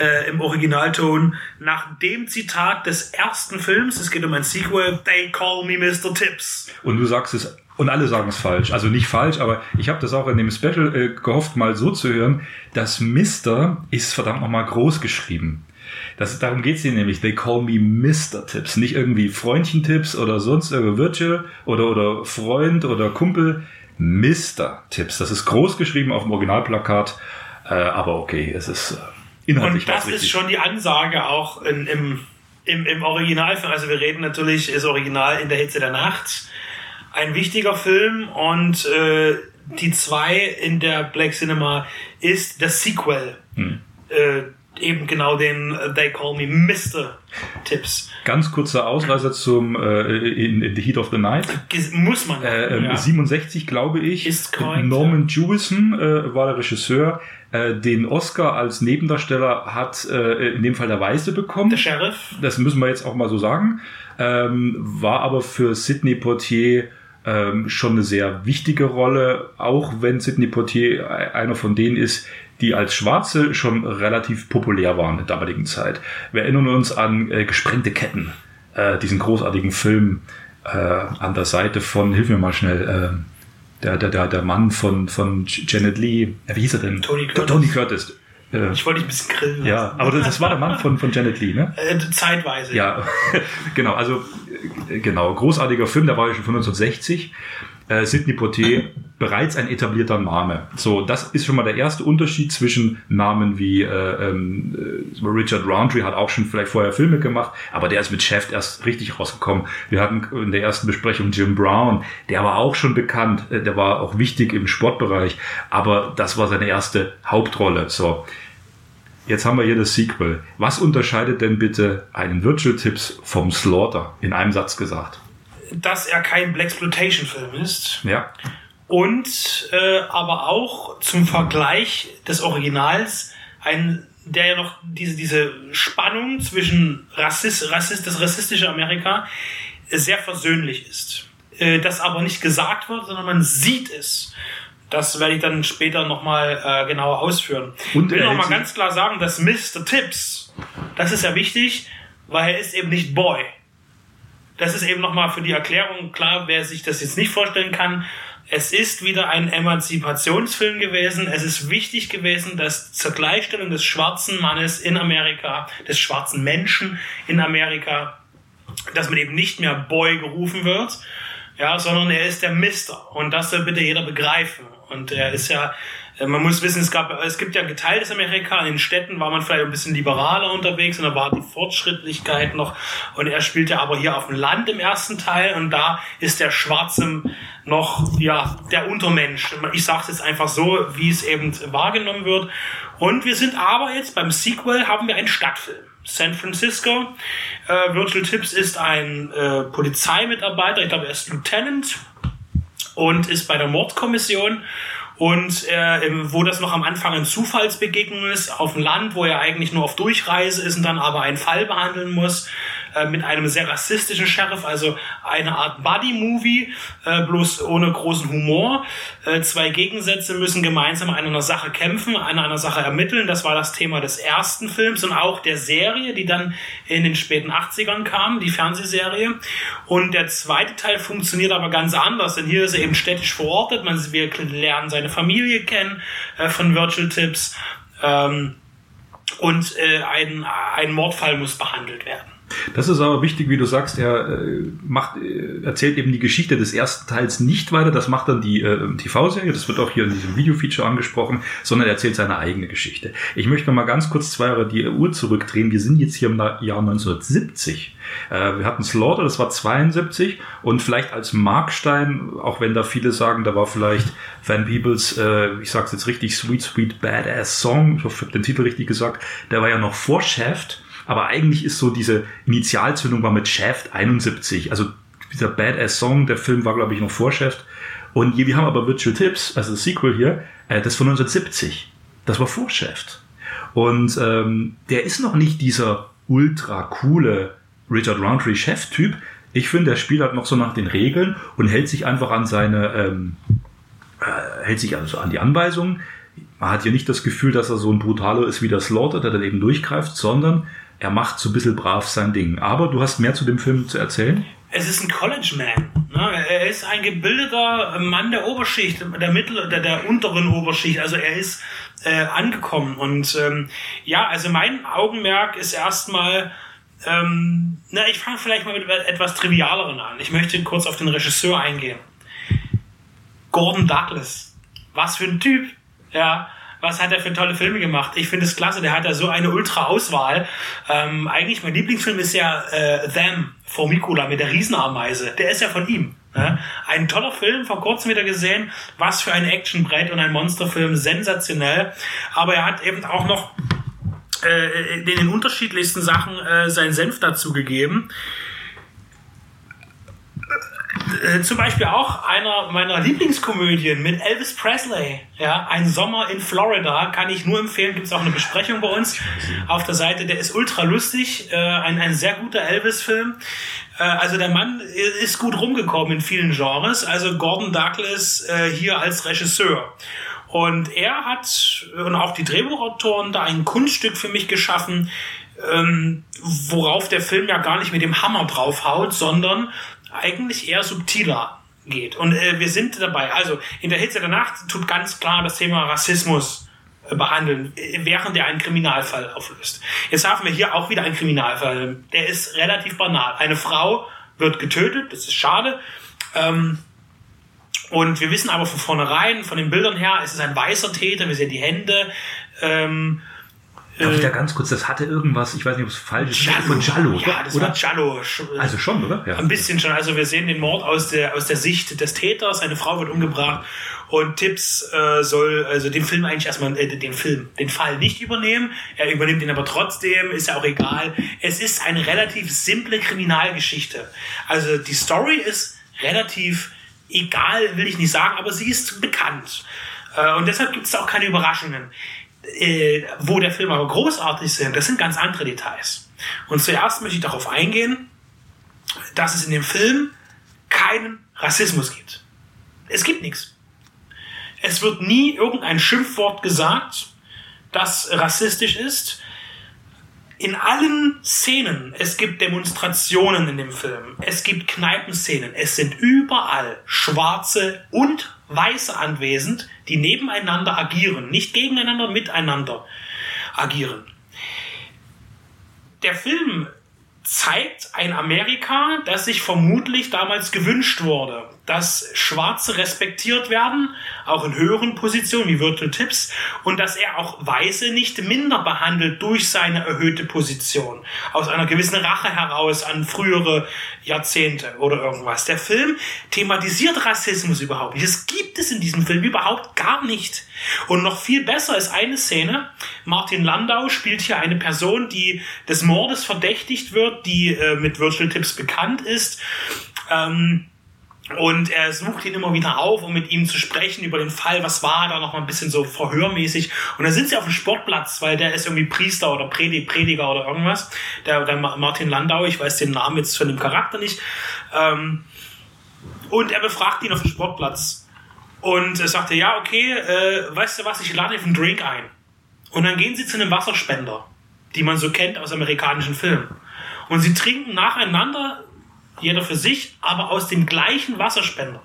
äh, im Originalton nach dem Zitat des ersten Films. Es geht um ein Sequel. They call me Mr. Tips. Und du sagst es, und alle sagen es falsch. Also nicht falsch, aber ich habe das auch in dem Special äh, gehofft, mal so zu hören. Das Mr. ist verdammt nochmal groß geschrieben. Das, darum geht's hier nämlich. They call me Mr. Tipps. Nicht irgendwie Freundchen-Tipps oder sonst irgendwie Virtual oder, oder Freund oder Kumpel. Mr. Tipps. Das ist groß geschrieben auf dem Originalplakat. Äh, aber okay, es ist äh, inhaltlich Und das ist schon die Ansage auch in, im, im, im Originalfilm. Also wir reden natürlich, ist Original in der Hitze der Nacht. Ein wichtiger Film und äh, die zwei in der Black Cinema ist das Sequel. Hm. Äh, eben genau den äh, They Call Me Mr. Tipps. Ganz kurzer Ausreißer zum äh, in, in The Heat of the Night. Muss man. Äh, ähm, ja. 67, glaube ich. Ist korrekt, Norman Jewison äh, war der Regisseur. Äh, den Oscar als Nebendarsteller hat äh, in dem Fall der Weiße bekommen. Der Sheriff. Das müssen wir jetzt auch mal so sagen. Ähm, war aber für Sidney Poitier ähm, schon eine sehr wichtige Rolle, auch wenn Sidney Poitier einer von denen ist, die als Schwarze schon relativ populär waren in der damaligen Zeit. Wir erinnern uns an äh, Gesprengte Ketten, äh, diesen großartigen Film äh, an der Seite von, hilf mir mal schnell, äh, der, der, der, der Mann von, von Janet Lee, wie hieß er denn? Tony Curtis. Tony Curtis. Äh, Ich wollte dich ein bisschen grillen. ja, lassen. aber das, das war der Mann von, von Janet Lee, ne? Äh, zeitweise. Ja, genau, also genau, großartiger Film, der war ja schon von 1960. Äh, Sidney Poitier, bereits ein etablierter Name. So, das ist schon mal der erste Unterschied zwischen Namen wie äh, ähm, äh, Richard Roundtree hat auch schon vielleicht vorher Filme gemacht, aber der ist mit Chef erst richtig rausgekommen. Wir hatten in der ersten Besprechung Jim Brown, der war auch schon bekannt, äh, der war auch wichtig im Sportbereich, aber das war seine erste Hauptrolle. So, Jetzt haben wir hier das Sequel. Was unterscheidet denn bitte einen Virtual Tips vom Slaughter? In einem Satz gesagt. Dass er kein Blaxploitation-Film ist. Ja. Und äh, aber auch zum Vergleich des Originals ein der ja noch diese, diese Spannung zwischen Rassist, Rassist, das rassistische Amerika sehr versöhnlich ist. Äh, das aber nicht gesagt wird, sondern man sieht es. Das werde ich dann später nochmal äh, genauer ausführen. Und ich will nochmal ganz klar sagen, dass Mr. Tips, das ist ja wichtig, weil er ist eben nicht Boy. Das ist eben nochmal für die Erklärung klar, wer sich das jetzt nicht vorstellen kann. Es ist wieder ein Emanzipationsfilm gewesen. Es ist wichtig gewesen, dass zur Gleichstellung des schwarzen Mannes in Amerika, des schwarzen Menschen in Amerika, dass man eben nicht mehr Boy gerufen wird, ja, sondern er ist der Mister. Und das soll bitte jeder begreifen. Und er ist ja, man muss wissen, es gab, es gibt ja geteiltes Amerika. In den Städten war man vielleicht ein bisschen liberaler unterwegs und da war die Fortschrittlichkeit noch. Und er spielt ja aber hier auf dem Land im ersten Teil und da ist der Schwarze noch, ja, der Untermensch. Ich sage es jetzt einfach so, wie es eben wahrgenommen wird. Und wir sind aber jetzt beim Sequel haben wir einen Stadtfilm. San Francisco. Äh, Virtual Tips ist ein äh, Polizeimitarbeiter, ich glaube, er ist Lieutenant und ist bei der Mordkommission. Und äh, wo das noch am Anfang eine Zufallsbegegnung ist, auf dem Land, wo er eigentlich nur auf Durchreise ist und dann aber einen Fall behandeln muss, äh, mit einem sehr rassistischen Sheriff, also eine Art Buddy-Movie, äh, bloß ohne großen Humor. Äh, zwei Gegensätze müssen gemeinsam an einer Sache kämpfen, an einer Sache ermitteln. Das war das Thema des ersten Films und auch der Serie, die dann in den späten 80ern kam, die Fernsehserie. Und der zweite Teil funktioniert aber ganz anders, denn hier ist er eben städtisch verortet. Man, wir lernen seine Familie kennen äh, von Virtual Tips. Ähm, und äh, ein, ein Mordfall muss behandelt werden. Das ist aber wichtig, wie du sagst, er äh, macht, äh, erzählt eben die Geschichte des ersten Teils nicht weiter, das macht dann die äh, TV-Serie, das wird auch hier in diesem Video-Feature angesprochen, sondern er erzählt seine eigene Geschichte. Ich möchte noch mal ganz kurz zwei Jahre die Uhr zurückdrehen. Wir sind jetzt hier im Jahr 1970. Äh, wir hatten Slaughter, das war 72 und vielleicht als Markstein, auch wenn da viele sagen, da war vielleicht Van Peebles, äh, ich sag's jetzt richtig, Sweet Sweet Badass Song, ich hoffe, ich habe den Titel richtig gesagt, der war ja noch vor Shaft, aber eigentlich ist so diese Initialzündung war mit Shaft 71, also dieser Badass Song, der Film war glaube ich noch vor Shaft und wir haben aber Virtual Tips, also das Sequel hier, äh, das von 1970, das war vor Shaft und ähm, der ist noch nicht dieser ultra coole Richard Roundtree Chef-Typ. Ich finde, der spielt halt noch so nach den Regeln und hält sich einfach an seine, ähm, äh, hält sich also an die Anweisungen. Man hat hier nicht das Gefühl, dass er so ein Brutaler ist wie der Slaughter, der dann eben durchgreift, sondern er macht so ein bisschen brav sein Ding. Aber du hast mehr zu dem Film zu erzählen? Es ist ein College Man. Ne? Er ist ein gebildeter Mann der Oberschicht, der mittleren, der, der unteren Oberschicht. Also er ist äh, angekommen. Und ähm, ja, also mein Augenmerk ist erstmal, ähm, na, ich fange vielleicht mal mit etwas Trivialeren an. Ich möchte kurz auf den Regisseur eingehen. Gordon Douglas. Was für ein Typ. Ja, was hat er für tolle Filme gemacht? Ich finde es klasse, der hat ja so eine Ultra-Auswahl. Ähm, eigentlich mein Lieblingsfilm ist ja äh, Them, Formicula mit der Riesenameise. Der ist ja von ihm. Ne? Ein toller Film, vor kurzem wieder gesehen. Was für ein Actionbrett und ein Monsterfilm, sensationell. Aber er hat eben auch noch äh, in den unterschiedlichsten Sachen äh, seinen Senf dazu gegeben. Äh, zum Beispiel auch einer meiner Lieblingskomödien mit Elvis Presley. Ja, ein Sommer in Florida kann ich nur empfehlen. Gibt es auch eine Besprechung bei uns auf der Seite. Der ist ultra lustig. Äh, ein, ein sehr guter Elvis-Film. Äh, also der Mann ist gut rumgekommen in vielen Genres. Also Gordon Douglas äh, hier als Regisseur. Und er hat und auch die Drehbuchautoren da ein Kunststück für mich geschaffen, ähm, worauf der Film ja gar nicht mit dem Hammer draufhaut, sondern eigentlich eher subtiler geht. Und äh, wir sind dabei. Also in der Hitze der Nacht tut ganz klar das Thema Rassismus äh, behandeln, äh, während er einen Kriminalfall auflöst. Jetzt haben wir hier auch wieder einen Kriminalfall. Der ist relativ banal. Eine Frau wird getötet, das ist schade. Ähm, und wir wissen aber von vornherein, von den Bildern her, es ist ein weißer Täter, wir sehen die Hände. Ähm, Darf ich da ganz kurz, das hatte irgendwas, ich weiß nicht, ob es falsch ist, von Giallo, Ja, das oder? war Giallo. Also schon, oder? Ja. Ein bisschen schon. Also wir sehen den Mord aus der, aus der Sicht des Täters. Eine Frau wird umgebracht und Tipps äh, soll also den Film eigentlich erstmal, äh, den Film, den Fall nicht übernehmen. Er übernimmt ihn aber trotzdem, ist ja auch egal. Es ist eine relativ simple Kriminalgeschichte. Also die Story ist relativ egal, will ich nicht sagen, aber sie ist bekannt. Äh, und deshalb gibt es auch keine Überraschungen. Äh, wo der Film aber großartig sind, das sind ganz andere Details. Und zuerst möchte ich darauf eingehen, dass es in dem Film keinen Rassismus gibt. Es gibt nichts. Es wird nie irgendein Schimpfwort gesagt, das rassistisch ist. In allen Szenen, es gibt Demonstrationen in dem Film, es gibt Kneipenszenen, es sind überall Schwarze und Weiße anwesend, die nebeneinander agieren, nicht gegeneinander, miteinander agieren. Der Film zeigt ein Amerika, das sich vermutlich damals gewünscht wurde, dass Schwarze respektiert werden, auch in höheren Positionen wie Virtual Tips, und dass er auch Weiße nicht minder behandelt durch seine erhöhte Position, aus einer gewissen Rache heraus an frühere Jahrzehnte oder irgendwas. Der Film thematisiert Rassismus überhaupt nicht. Es gibt es in diesem Film überhaupt gar nicht. Und noch viel besser ist eine Szene. Martin Landau spielt hier eine Person, die des Mordes verdächtigt wird, die äh, mit Virtual Tips bekannt ist. Ähm, und er sucht ihn immer wieder auf, um mit ihm zu sprechen über den Fall, was war da noch mal ein bisschen so verhörmäßig. Und dann sind sie auf dem Sportplatz, weil der ist irgendwie Priester oder Predi Prediger oder irgendwas. Der, der Martin Landau, ich weiß den Namen jetzt von dem Charakter nicht. Ähm, und er befragt ihn auf dem Sportplatz. Und er sagte, ja, okay, äh, weißt du was, ich lade auf einen Drink ein. Und dann gehen sie zu einem Wasserspender, die man so kennt aus amerikanischen Filmen. Und sie trinken nacheinander, jeder für sich, aber aus dem gleichen Wasserspender.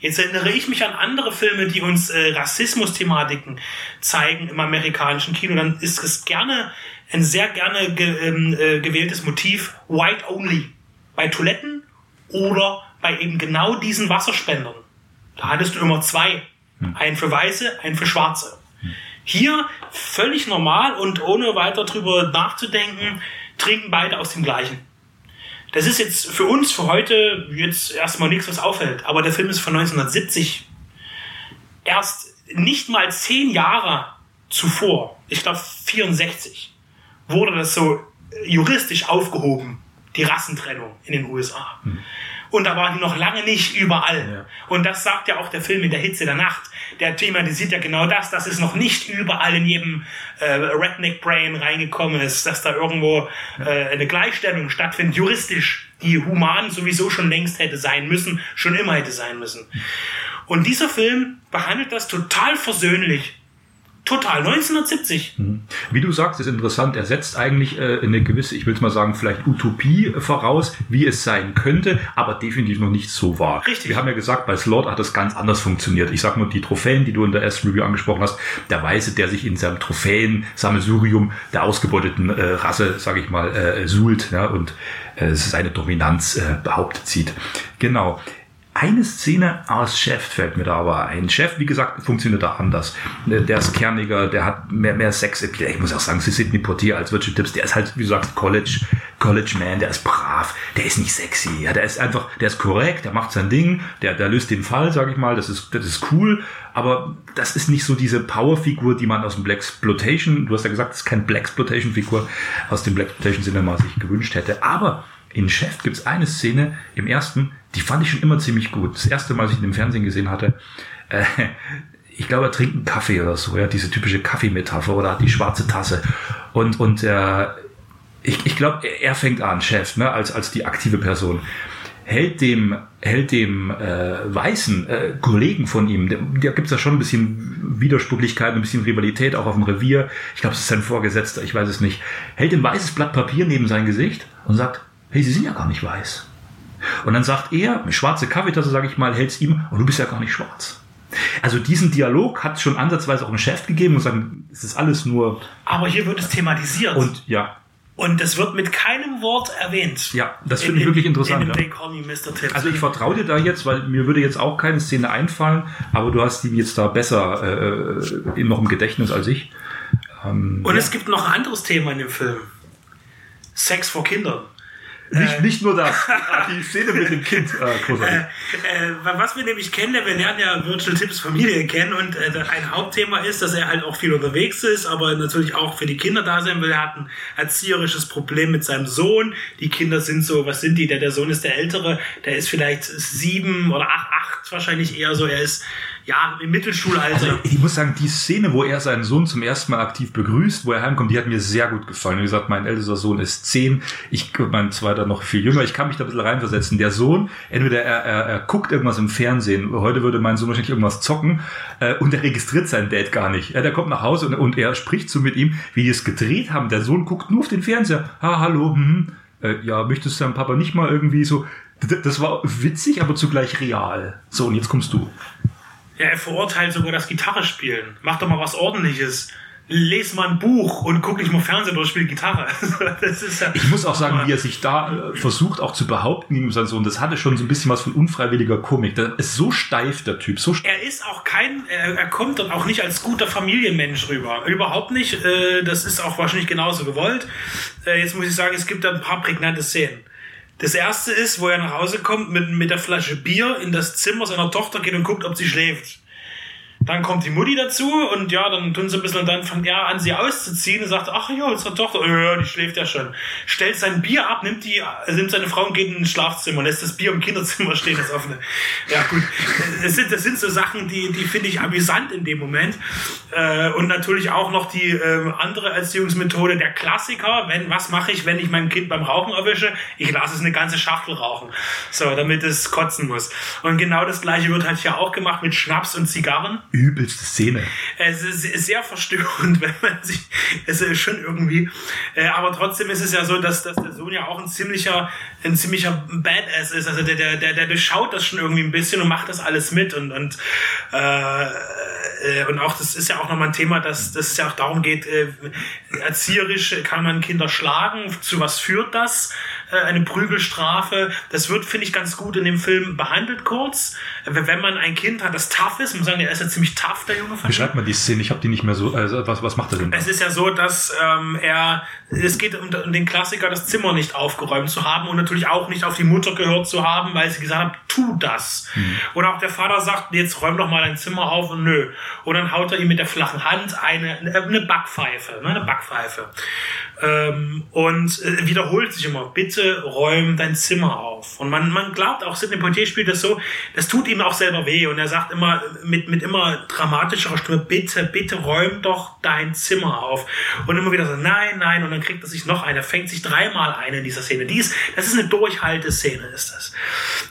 Jetzt erinnere ich mich an andere Filme, die uns äh, Rassismus-Thematiken zeigen im amerikanischen Kino. Dann ist es gerne ein sehr gerne ge, ähm, äh, gewähltes Motiv, White Only. Bei Toiletten oder bei eben genau diesen Wasserspendern. Da hattest du immer zwei. Einen für Weiße, einen für Schwarze. Hier völlig normal und ohne weiter drüber nachzudenken, trinken beide aus dem gleichen. Das ist jetzt für uns, für heute, jetzt erstmal nichts, was auffällt. Aber der Film ist von 1970. Erst nicht mal zehn Jahre zuvor, ich glaube 64, wurde das so juristisch aufgehoben, die Rassentrennung in den USA. Und da war die noch lange nicht überall. Und das sagt ja auch der Film in der Hitze der Nacht. Der thematisiert ja genau das, dass es noch nicht überall in jedem äh, Redneck Brain reingekommen ist, dass da irgendwo äh, eine Gleichstellung stattfindet, juristisch, die human sowieso schon längst hätte sein müssen, schon immer hätte sein müssen. Und dieser Film behandelt das total versöhnlich. Total, 1970. Wie du sagst, ist interessant. Er setzt eigentlich äh, eine gewisse, ich will es mal sagen, vielleicht Utopie äh, voraus, wie es sein könnte, aber definitiv noch nicht so war. Richtig. Wir haben ja gesagt, bei Slot hat das ganz anders funktioniert. Ich sag nur die Trophäen, die du in der ersten Review angesprochen hast. Der Weiße, der sich in seinem Trophäen-Sammelsurium der ausgebeuteten äh, Rasse, sage ich mal, äh, suhlt ja, und äh, seine Dominanz äh, behauptet sieht. Genau. Eine Szene aus Chef fällt mir da aber ein. Chef, wie gesagt, funktioniert da anders. Äh, Der ist kerniger, der hat mehr, mehr Sex. Ich muss auch sagen, sie Sidney Poitier als Virtual Tips, der ist halt, wie du sagst, College, College Man, der ist brav, der ist nicht sexy. Ja, der ist einfach, der ist korrekt, der macht sein Ding, der, der löst den Fall, sage ich mal, das ist, das ist cool. Aber das ist nicht so diese Powerfigur, die man aus dem Black Exploitation, du hast ja gesagt, das ist kein Black Exploitation Figur aus dem Black Exploitation Cinema sich gewünscht hätte. Aber in Chef gibt es eine Szene im ersten, die fand ich schon immer ziemlich gut. Das erste Mal, als ich ihn im Fernsehen gesehen hatte, äh, ich glaube, er trinkt einen Kaffee oder so, ja, diese typische Kaffeemetapher oder hat die schwarze Tasse. Und, und äh, ich, ich glaube, er- fängt an, Chef, ne, als, als die aktive Person. Hält dem, hält dem äh, weißen äh, Kollegen von ihm, da gibt es ja schon ein bisschen Widersprüchlichkeit, ein bisschen Rivalität auch auf dem Revier. Ich glaube, es ist sein Vorgesetzter, ich weiß es nicht. Hält ein weißes Blatt Papier neben sein Gesicht und sagt, hey, Sie sind ja gar nicht weiß. Und dann sagt er, eine schwarze Kaffeetasse, sage ich mal, hält's ihm, und du bist ja gar nicht schwarz. Also diesen Dialog hat schon ansatzweise auch ein Chef gegeben und sagen, es ist alles nur Aber hier wird es thematisiert. und ja, Und es wird mit keinem Wort erwähnt. ja, das In- finde ich wirklich interessant. In ja. Tips. Also ich vertraue dir da jetzt, weil mir würde jetzt auch keine Szene einfallen, aber du hast die jetzt da besser äh, noch im Gedächtnis als ich. Ähm, Und ja. es gibt noch ein anderes Thema in dem Film. Sex vor Kindern. Nicht, nicht nur das, die Szene mit dem Kind. Äh, großartig. Äh, was wir nämlich kennen, wir lernen ja Virtual Tips Familie kennen und äh, ein Hauptthema ist, dass er halt auch viel unterwegs ist, aber natürlich auch für die Kinder da sein will. Er hat ein erzieherisches Problem mit seinem Sohn. Die Kinder sind so, was sind die? Der, der Sohn ist der Ältere, der ist vielleicht sieben oder acht, acht wahrscheinlich eher so. Er ist ja im Mittelschulalter. Also ich muss sagen, die Szene, wo er seinen Sohn zum ersten Mal aktiv begrüßt, wo er heimkommt, die hat mir sehr gut gefallen. Wie gesagt, mein ältester Sohn ist zehn, ich, mein zweiter noch viel jünger. Ich kann mich da ein bisschen reinversetzen. Der Sohn, entweder er, er, er guckt irgendwas im Fernsehen, heute würde mein Sohn wahrscheinlich irgendwas zocken, äh, und er registriert seinen Dad gar nicht. Ja, der kommt nach Hause und, und er spricht so mit ihm, wie die es gedreht haben. Der Sohn guckt nur auf den Fernseher. Ah, hallo, hm, äh, ja, möchtest du deinem Papa nicht mal irgendwie so... Das war witzig, aber zugleich real. So, und jetzt kommst du. Ja, er verurteilt sogar das Gitarre spielen. Mach doch mal was ordentliches. Les mal ein Buch und guck nicht mal Fernsehen oder spiel Gitarre. Das ja Ich muss auch sagen, wie er sich da äh, versucht auch zu behaupten gegen seinen Sohn, das hatte schon so ein bisschen was von unfreiwilliger Komik. Der ist so steif, der Typ, so steif. er ist auch kein, er, er kommt dann auch nicht als guter Familienmensch rüber. Überhaupt nicht. Äh, das ist auch wahrscheinlich genauso gewollt. Äh, jetzt muss ich sagen, es gibt da ein paar prägnante Szenen. Das erste ist, wo er nach Hause kommt mit, mit der Flasche Bier in das Zimmer seiner Tochter geht und guckt, ob sie schläft. Dann kommt die Mutti dazu und ja, dann tun sie ein bisschen und dann fängt er an, sie auszuziehen und sagt, ach ja, unsere Tochter, ja, die schläft ja schon. Stellt sein Bier ab, nimmt die, äh, nimmt seine Frau und geht ins Schlafzimmer, lässt das Bier im Kinderzimmer stehen, das offene. Ja, gut. Das sind, das sind so Sachen, die, die finde ich amüsant in dem Moment. Äh, und natürlich auch noch die ähm, andere Erziehungsmethode, der Klassiker, wenn, was mache ich, wenn ich mein Kind beim Rauchen erwische? Ich lasse es eine ganze Schachtel rauchen. So, damit es kotzen muss. Und genau das gleiche wird halt hier auch gemacht mit Schnaps und Zigarren. Übelste Szene. Es ist sehr verstörend, wenn man sich, es ist schon irgendwie, äh, aber trotzdem ist es ja so, dass, dass der Sohn ja auch ein ziemlicher, ein ziemlicher Badass ist. Also der, der, der, der durchschaut das schon irgendwie ein bisschen und macht das alles mit und, und äh, äh, und auch das ist ja auch nochmal ein Thema, dass, dass es ja auch darum geht, äh, erzieherisch kann man Kinder schlagen, zu was führt das? Äh, eine Prügelstrafe. Das wird, finde ich, ganz gut in dem Film behandelt kurz. Äh, Wenn man ein Kind hat, das tough ist, muss man sagen, der ist ja ziemlich tough, der Junge von Beschreibt mal die Szene, ich habe die nicht mehr so. Also was, was macht er denn? da? es ist ja so, dass ähm, er, es geht um, um den Klassiker, das Zimmer nicht aufgeräumt zu haben und natürlich auch nicht auf die Mutter gehört zu haben, weil sie gesagt hat, tu das. Und auch der Vater sagt, jetzt räum doch mal dein Zimmer auf und nö. Und dann haut er ihm mit der flachen Hand eine, eine Backpfeife, ne, eine Backpfeife. Ähm, und äh, wiederholt sich immer, bitte räum dein Zimmer auf. Und man, man glaubt auch, Sidney Poitier spielt das so, das tut ihm auch selber weh. Und er sagt immer mit, mit immer dramatischerer Stimme, bitte, bitte räum doch dein Zimmer auf. Und immer wieder so, nein, nein. Und dann kriegt er sich noch eine, fängt sich dreimal ein in dieser Szene. Die ist, das ist eine Durchhalteszene, ist das.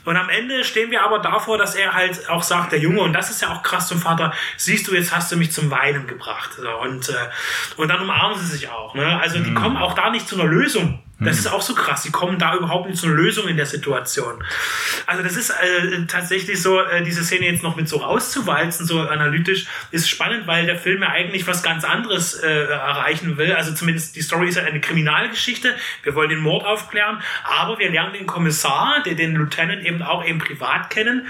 Und am Ende stehen wir aber davor, dass er halt auch sagt, der Junge, und das ist ja auch krass zum Vater, siehst du, jetzt hast du mich zum Weinen gebracht. So, und, äh, und dann umarmen sie sich auch. Ne? Also die kommen auch da nicht zu einer Lösung. Das ist auch so krass. Die kommen da überhaupt nicht zu einer Lösung in der Situation. Also das ist äh, tatsächlich so, äh, diese Szene jetzt noch mit so rauszuwalzen, so analytisch, ist spannend, weil der Film ja eigentlich was ganz anderes äh, erreichen will. Also zumindest die Story ist ja eine Kriminalgeschichte. Wir wollen den Mord aufklären, aber wir lernen den Kommissar, der den Lieutenant eben auch eben privat kennen,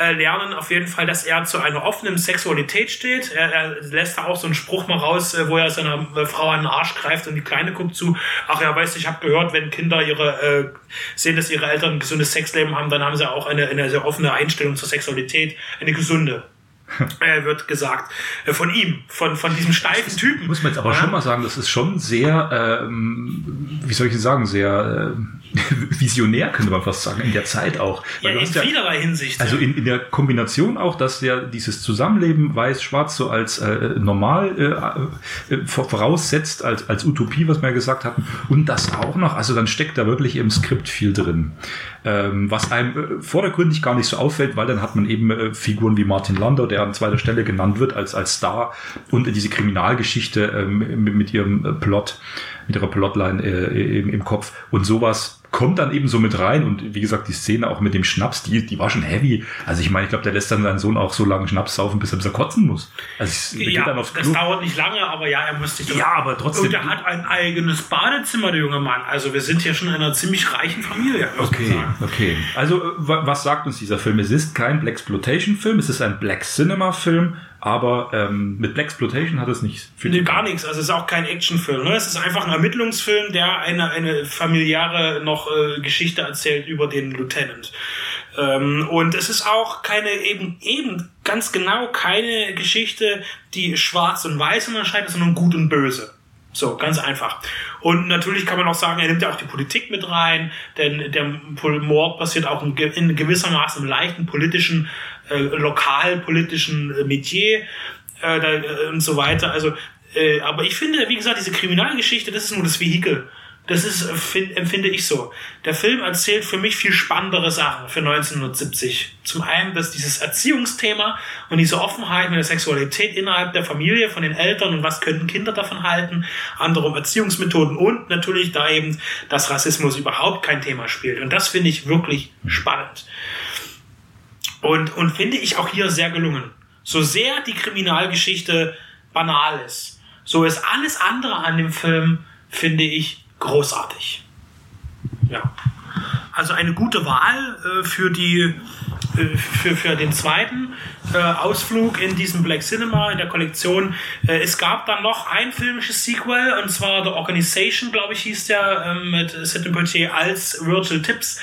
äh, lernen auf jeden Fall, dass er zu einer offenen Sexualität steht. Er, er lässt da auch so einen Spruch mal raus, äh, wo er seiner äh, Frau an den Arsch greift und die Kleine guckt zu. Ach ja, weißt du, ich habe gehört, wenn Kinder ihre äh, sehen, dass ihre Eltern ein gesundes Sexleben haben, dann haben sie auch eine, eine sehr offene Einstellung zur Sexualität, eine gesunde. äh, wird gesagt äh, von ihm, von, von diesem steifen Typen. Muss man jetzt aber Ja? schon mal sagen, das ist schon sehr, ähm, wie soll ich sagen, sehr ähm, visionär, könnte man fast sagen, in der Zeit auch. Ja, Weil du in ja- vielerlei Hinsicht. Also ja. in, in der Kombination auch, dass der dieses Zusammenleben weiß-schwarz so als äh, normal äh, äh, voraussetzt, als, als Utopie, was wir ja gesagt hatten, und das auch noch, also dann steckt da wirklich im Skript viel drin. Ähm, was einem äh, vordergründig gar nicht so auffällt, weil dann hat man eben äh, Figuren wie Martin Landau, der an zweiter Stelle genannt wird als, als Star und diese Kriminalgeschichte ähm, mit, mit ihrem äh, Plot, mit ihrer Plotline äh, im, im Kopf und sowas kommt dann eben so mit rein und wie gesagt, die Szene auch mit dem Schnaps, die, die war schon heavy. Also ich meine, ich glaube, der lässt dann seinen Sohn auch so lange Schnaps saufen, bis er, bis er kotzen muss. Also der ja, dann aufs das Klo. dauert nicht lange, aber ja, er muss sich. Ja, aber trotzdem- Und er hat ein eigenes Badezimmer, der junge Mann. Also wir sind hier schon in einer ziemlich reichen Familie. Okay, okay. Also, äh, wa- was sagt uns dieser Film? Es ist kein Blaxploitation-Film, es ist ein Black Cinema-Film, aber ähm, mit Blaxploitation hat es nicht viel Nee, gar nichts. Also es ist auch kein Actionfilm. Ne? Es ist einfach ein Ermittlungsfilm, der eine, eine familiäre noch äh, Geschichte erzählt über den Lieutenant. Ähm, und es ist auch keine eben eben ganz genau keine Geschichte, die schwarz und weiß unterscheidet, sondern gut und böse. So, ganz einfach. Und natürlich kann man auch sagen, er nimmt ja auch die Politik mit rein, denn der Mord passiert auch in, ge- in gewissermaßen leichten politischen, äh, lokalpolitischen äh, Metier äh, da, äh, und so weiter. Also, äh, aber ich finde, wie gesagt, diese Kriminalgeschichte, das ist nur das Vehikel. Das ist, find, empfinde ich so. Der Film erzählt für mich viel spannendere Sachen für 1970. Zum einen, dass dieses Erziehungsthema und diese Offenheit mit der Sexualität innerhalb der Familie von den Eltern und was könnten Kinder davon halten, andere Erziehungsmethoden und natürlich da eben, dass Rassismus überhaupt kein Thema spielt. Und das finde ich wirklich spannend. Und, und finde ich auch hier sehr gelungen. So sehr die Kriminalgeschichte banal ist, so ist alles andere an dem Film, finde ich, großartig. Ja. Also eine gute Wahl äh, für die äh, für, für den zweiten äh, Ausflug in diesem Black Cinema in der Kollektion. Äh, es gab dann noch ein filmisches Sequel und zwar The Organization, glaube ich, hieß der ähm, mit Sidney Poitier als Virtual Tips.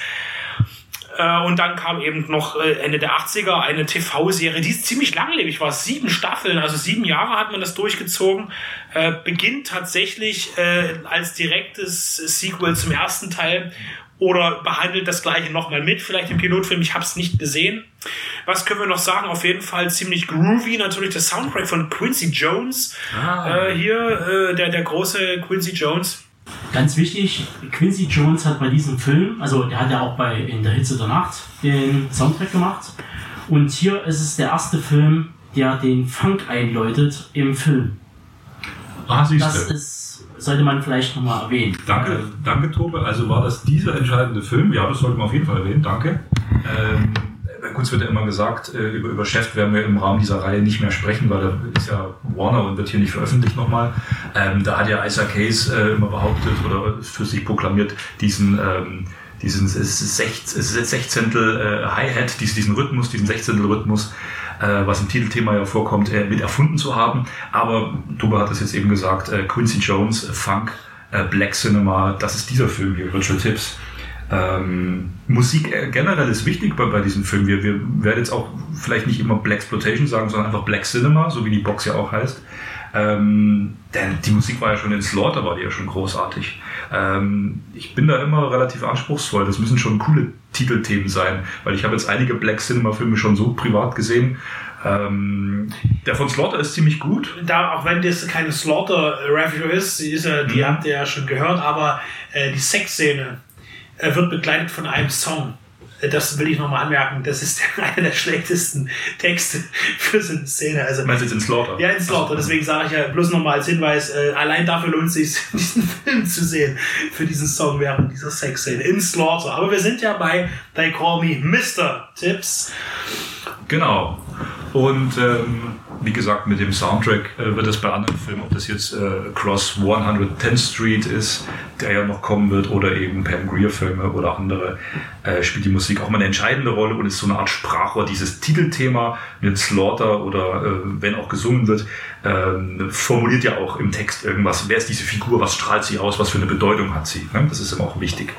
Äh, Und dann kam eben noch äh, Ende der 80er eine TV-Serie, die ziemlich langlebig war. Sieben Staffeln, also sieben Jahre hat man das durchgezogen. Äh, beginnt tatsächlich äh, als direktes Sequel zum ersten Teil oder behandelt das gleiche nochmal mit, vielleicht im Pilotfilm. Ich habe es nicht gesehen. Was können wir noch sagen? Auf jeden Fall ziemlich groovy. Natürlich der Soundtrack von Quincy Jones. Ah. Äh, hier äh, der, der große Quincy Jones. Ganz wichtig, Quincy Jones hat bei diesem Film, also der hat ja auch bei In der Hitze der Nacht den Soundtrack gemacht. Und hier ist es der erste Film, der den Funk einläutet im Film. Ah, Das ist, sollte man vielleicht nochmal erwähnen. Danke, danke Tobe. Also war das dieser entscheidende Film? Ja, das sollte man auf jeden Fall erwähnen. Danke. Ähm, gut, es wird ja immer gesagt, äh, über, über Chef werden wir im Rahmen dieser Reihe nicht mehr sprechen, weil da ist ja Warner und wird hier nicht veröffentlicht nochmal. Ähm, da hat ja Isaac Hayes äh, immer behauptet oder für sich proklamiert, diesen ähm, diesen Sech Sechzehntel äh, Hi-Hat, diesen, diesen Rhythmus, diesen Sechzehntel-Rhythmus, äh, was im Titelthema ja vorkommt, äh, mit erfunden zu haben. Aber Toba hat es jetzt eben gesagt, äh, Quincy Jones, Funk, Black Cinema, das ist dieser Film hier, Virtual Tips. Ähm, Musik äh, generell ist wichtig bei, bei diesem Film. Wir, wir werden jetzt auch vielleicht nicht immer Black Exploitation sagen, sondern einfach Black Cinema, so wie die Box ja auch heißt. Ähm, denn die Musik war ja schon in Slaughter, war die ja schon großartig. Ähm, ich bin da immer relativ anspruchsvoll. Das müssen schon coole Titelthemen sein, weil ich habe jetzt einige Black Cinema Filme schon so privat gesehen. Ähm, der von Slaughter ist ziemlich gut. Da, auch wenn das keine Slaughter-Review ist, die, ist ja, die Mhm. habt ihr ja schon gehört, aber äh, die Sexszene äh, wird begleitet von einem Song. Das will ich nochmal anmerken. Das ist einer der schlechtesten Texte für so eine Szene. Also, Meinst du jetzt in Slaughter? ja, in Slaughter. Deswegen sage ich ja bloß nochmal als Hinweis, äh, allein dafür lohnt es sich, diesen Film zu sehen, für diesen Song während dieser Sexszene in Slaughter. Aber wir sind ja bei They Call Me Mr. Tips. Genau. Und ähm, wie gesagt, mit dem Soundtrack äh, wird es bei anderen Filmen, ob das jetzt äh, Cross 110th Street ist, der ja noch kommen wird, oder eben Pam Grier-Filme oder andere, äh, spielt die Musik auch mal eine entscheidende Rolle und ist so eine Art Sprachrohr. Dieses Titelthema mit Slaughter oder äh, wenn auch gesungen wird, ähm, formuliert ja auch im Text irgendwas. Wer ist diese Figur? Was strahlt sie aus? Was für eine Bedeutung hat sie? Ne? Das ist immer auch wichtig.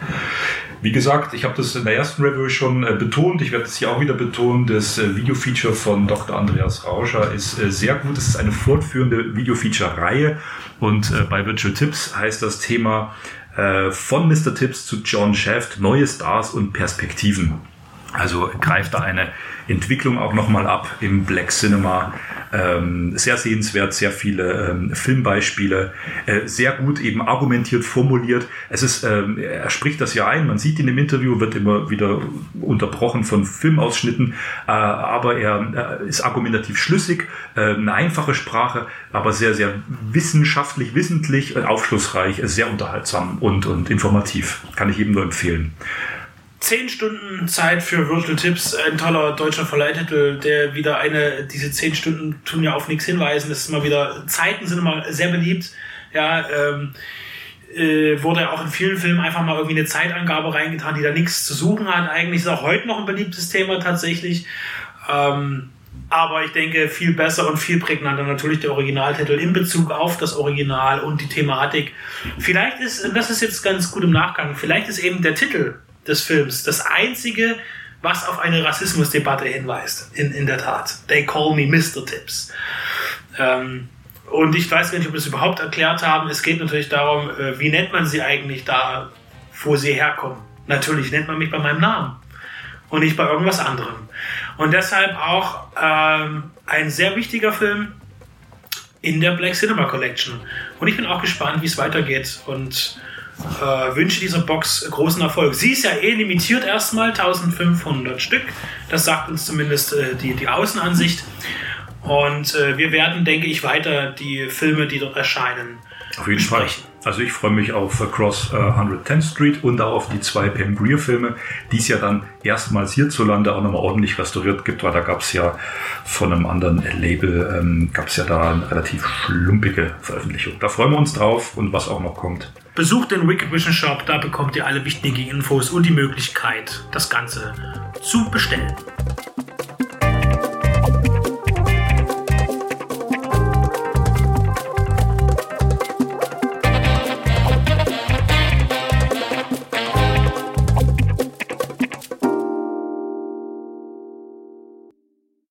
Wie gesagt, ich habe das in der ersten Review schon äh, betont. Ich werde es hier auch wieder betonen. Das äh, Videofeature von Dr. Andreas Rauscher ist äh, sehr gut. Es ist eine fortführende Videofeature-Reihe. Und äh, bei Virtual Tips heißt das Thema äh, von Mr. Tips zu John Shaft, neue Stars und Perspektiven. Also greift da eine Entwicklung auch nochmal ab im Black Cinema. Ähm, sehr sehenswert, sehr viele ähm, Filmbeispiele, äh, sehr gut eben argumentiert, formuliert. Es ist, ähm, er spricht das ja ein, man sieht ihn im Interview, wird immer wieder unterbrochen von Filmausschnitten, äh, aber er äh, ist argumentativ schlüssig, äh, eine einfache Sprache, aber sehr, sehr wissenschaftlich, wissentlich, äh, aufschlussreich, sehr unterhaltsam und, und informativ. Kann ich jedem nur empfehlen. Zehn Stunden Zeit für Virtual Tips, ein toller deutscher Verleihtitel, der wieder eine, diese zehn Stunden tun ja auf nichts hinweisen, das ist immer wieder, Zeiten sind immer sehr beliebt, ja, ähm, äh, wurde auch in vielen Filmen einfach mal irgendwie eine Zeitangabe reingetan, die da nichts zu suchen hat. Eigentlich ist auch heute noch ein beliebtes Thema tatsächlich. Ähm, aber ich denke, viel besser und viel prägnanter natürlich der Originaltitel in Bezug auf das Original und die Thematik. Vielleicht ist, und das ist jetzt ganz gut im Nachgang, vielleicht ist eben der Titel des Films das einzige, was auf eine Rassismusdebatte hinweist. In, in der Tat. They call me Mr. Tips. Ähm, und ich weiß gar nicht, ob wir es überhaupt erklärt haben. Es geht natürlich darum, äh, wie nennt man sie eigentlich da, wo sie herkommen. Natürlich nennt man mich bei meinem Namen und nicht bei irgendwas anderem. Und deshalb auch ähm, ein sehr wichtiger Film in der Black Cinema Collection. Und ich bin auch gespannt, wie es weitergeht und äh, wünsche dieser Box großen Erfolg. Sie ist ja eh limitiert erstmal, 1500 Stück. Das sagt uns zumindest äh, die, die Außenansicht. Und äh, wir werden, denke ich, weiter die Filme, die dort erscheinen, Auf jeden Fall. Also ich freue mich auf Across äh, 110th Street und auch auf die zwei Pam Grier Filme, die es ja dann erstmals hierzulande auch nochmal ordentlich restauriert gibt, weil da gab es ja von einem anderen Label, ähm, gab es ja da eine relativ schlumpige Veröffentlichung. Da freuen wir uns drauf und was auch noch kommt. Besucht den Wicked Vision Shop, da bekommt ihr alle wichtigen Infos und die Möglichkeit, das Ganze zu bestellen.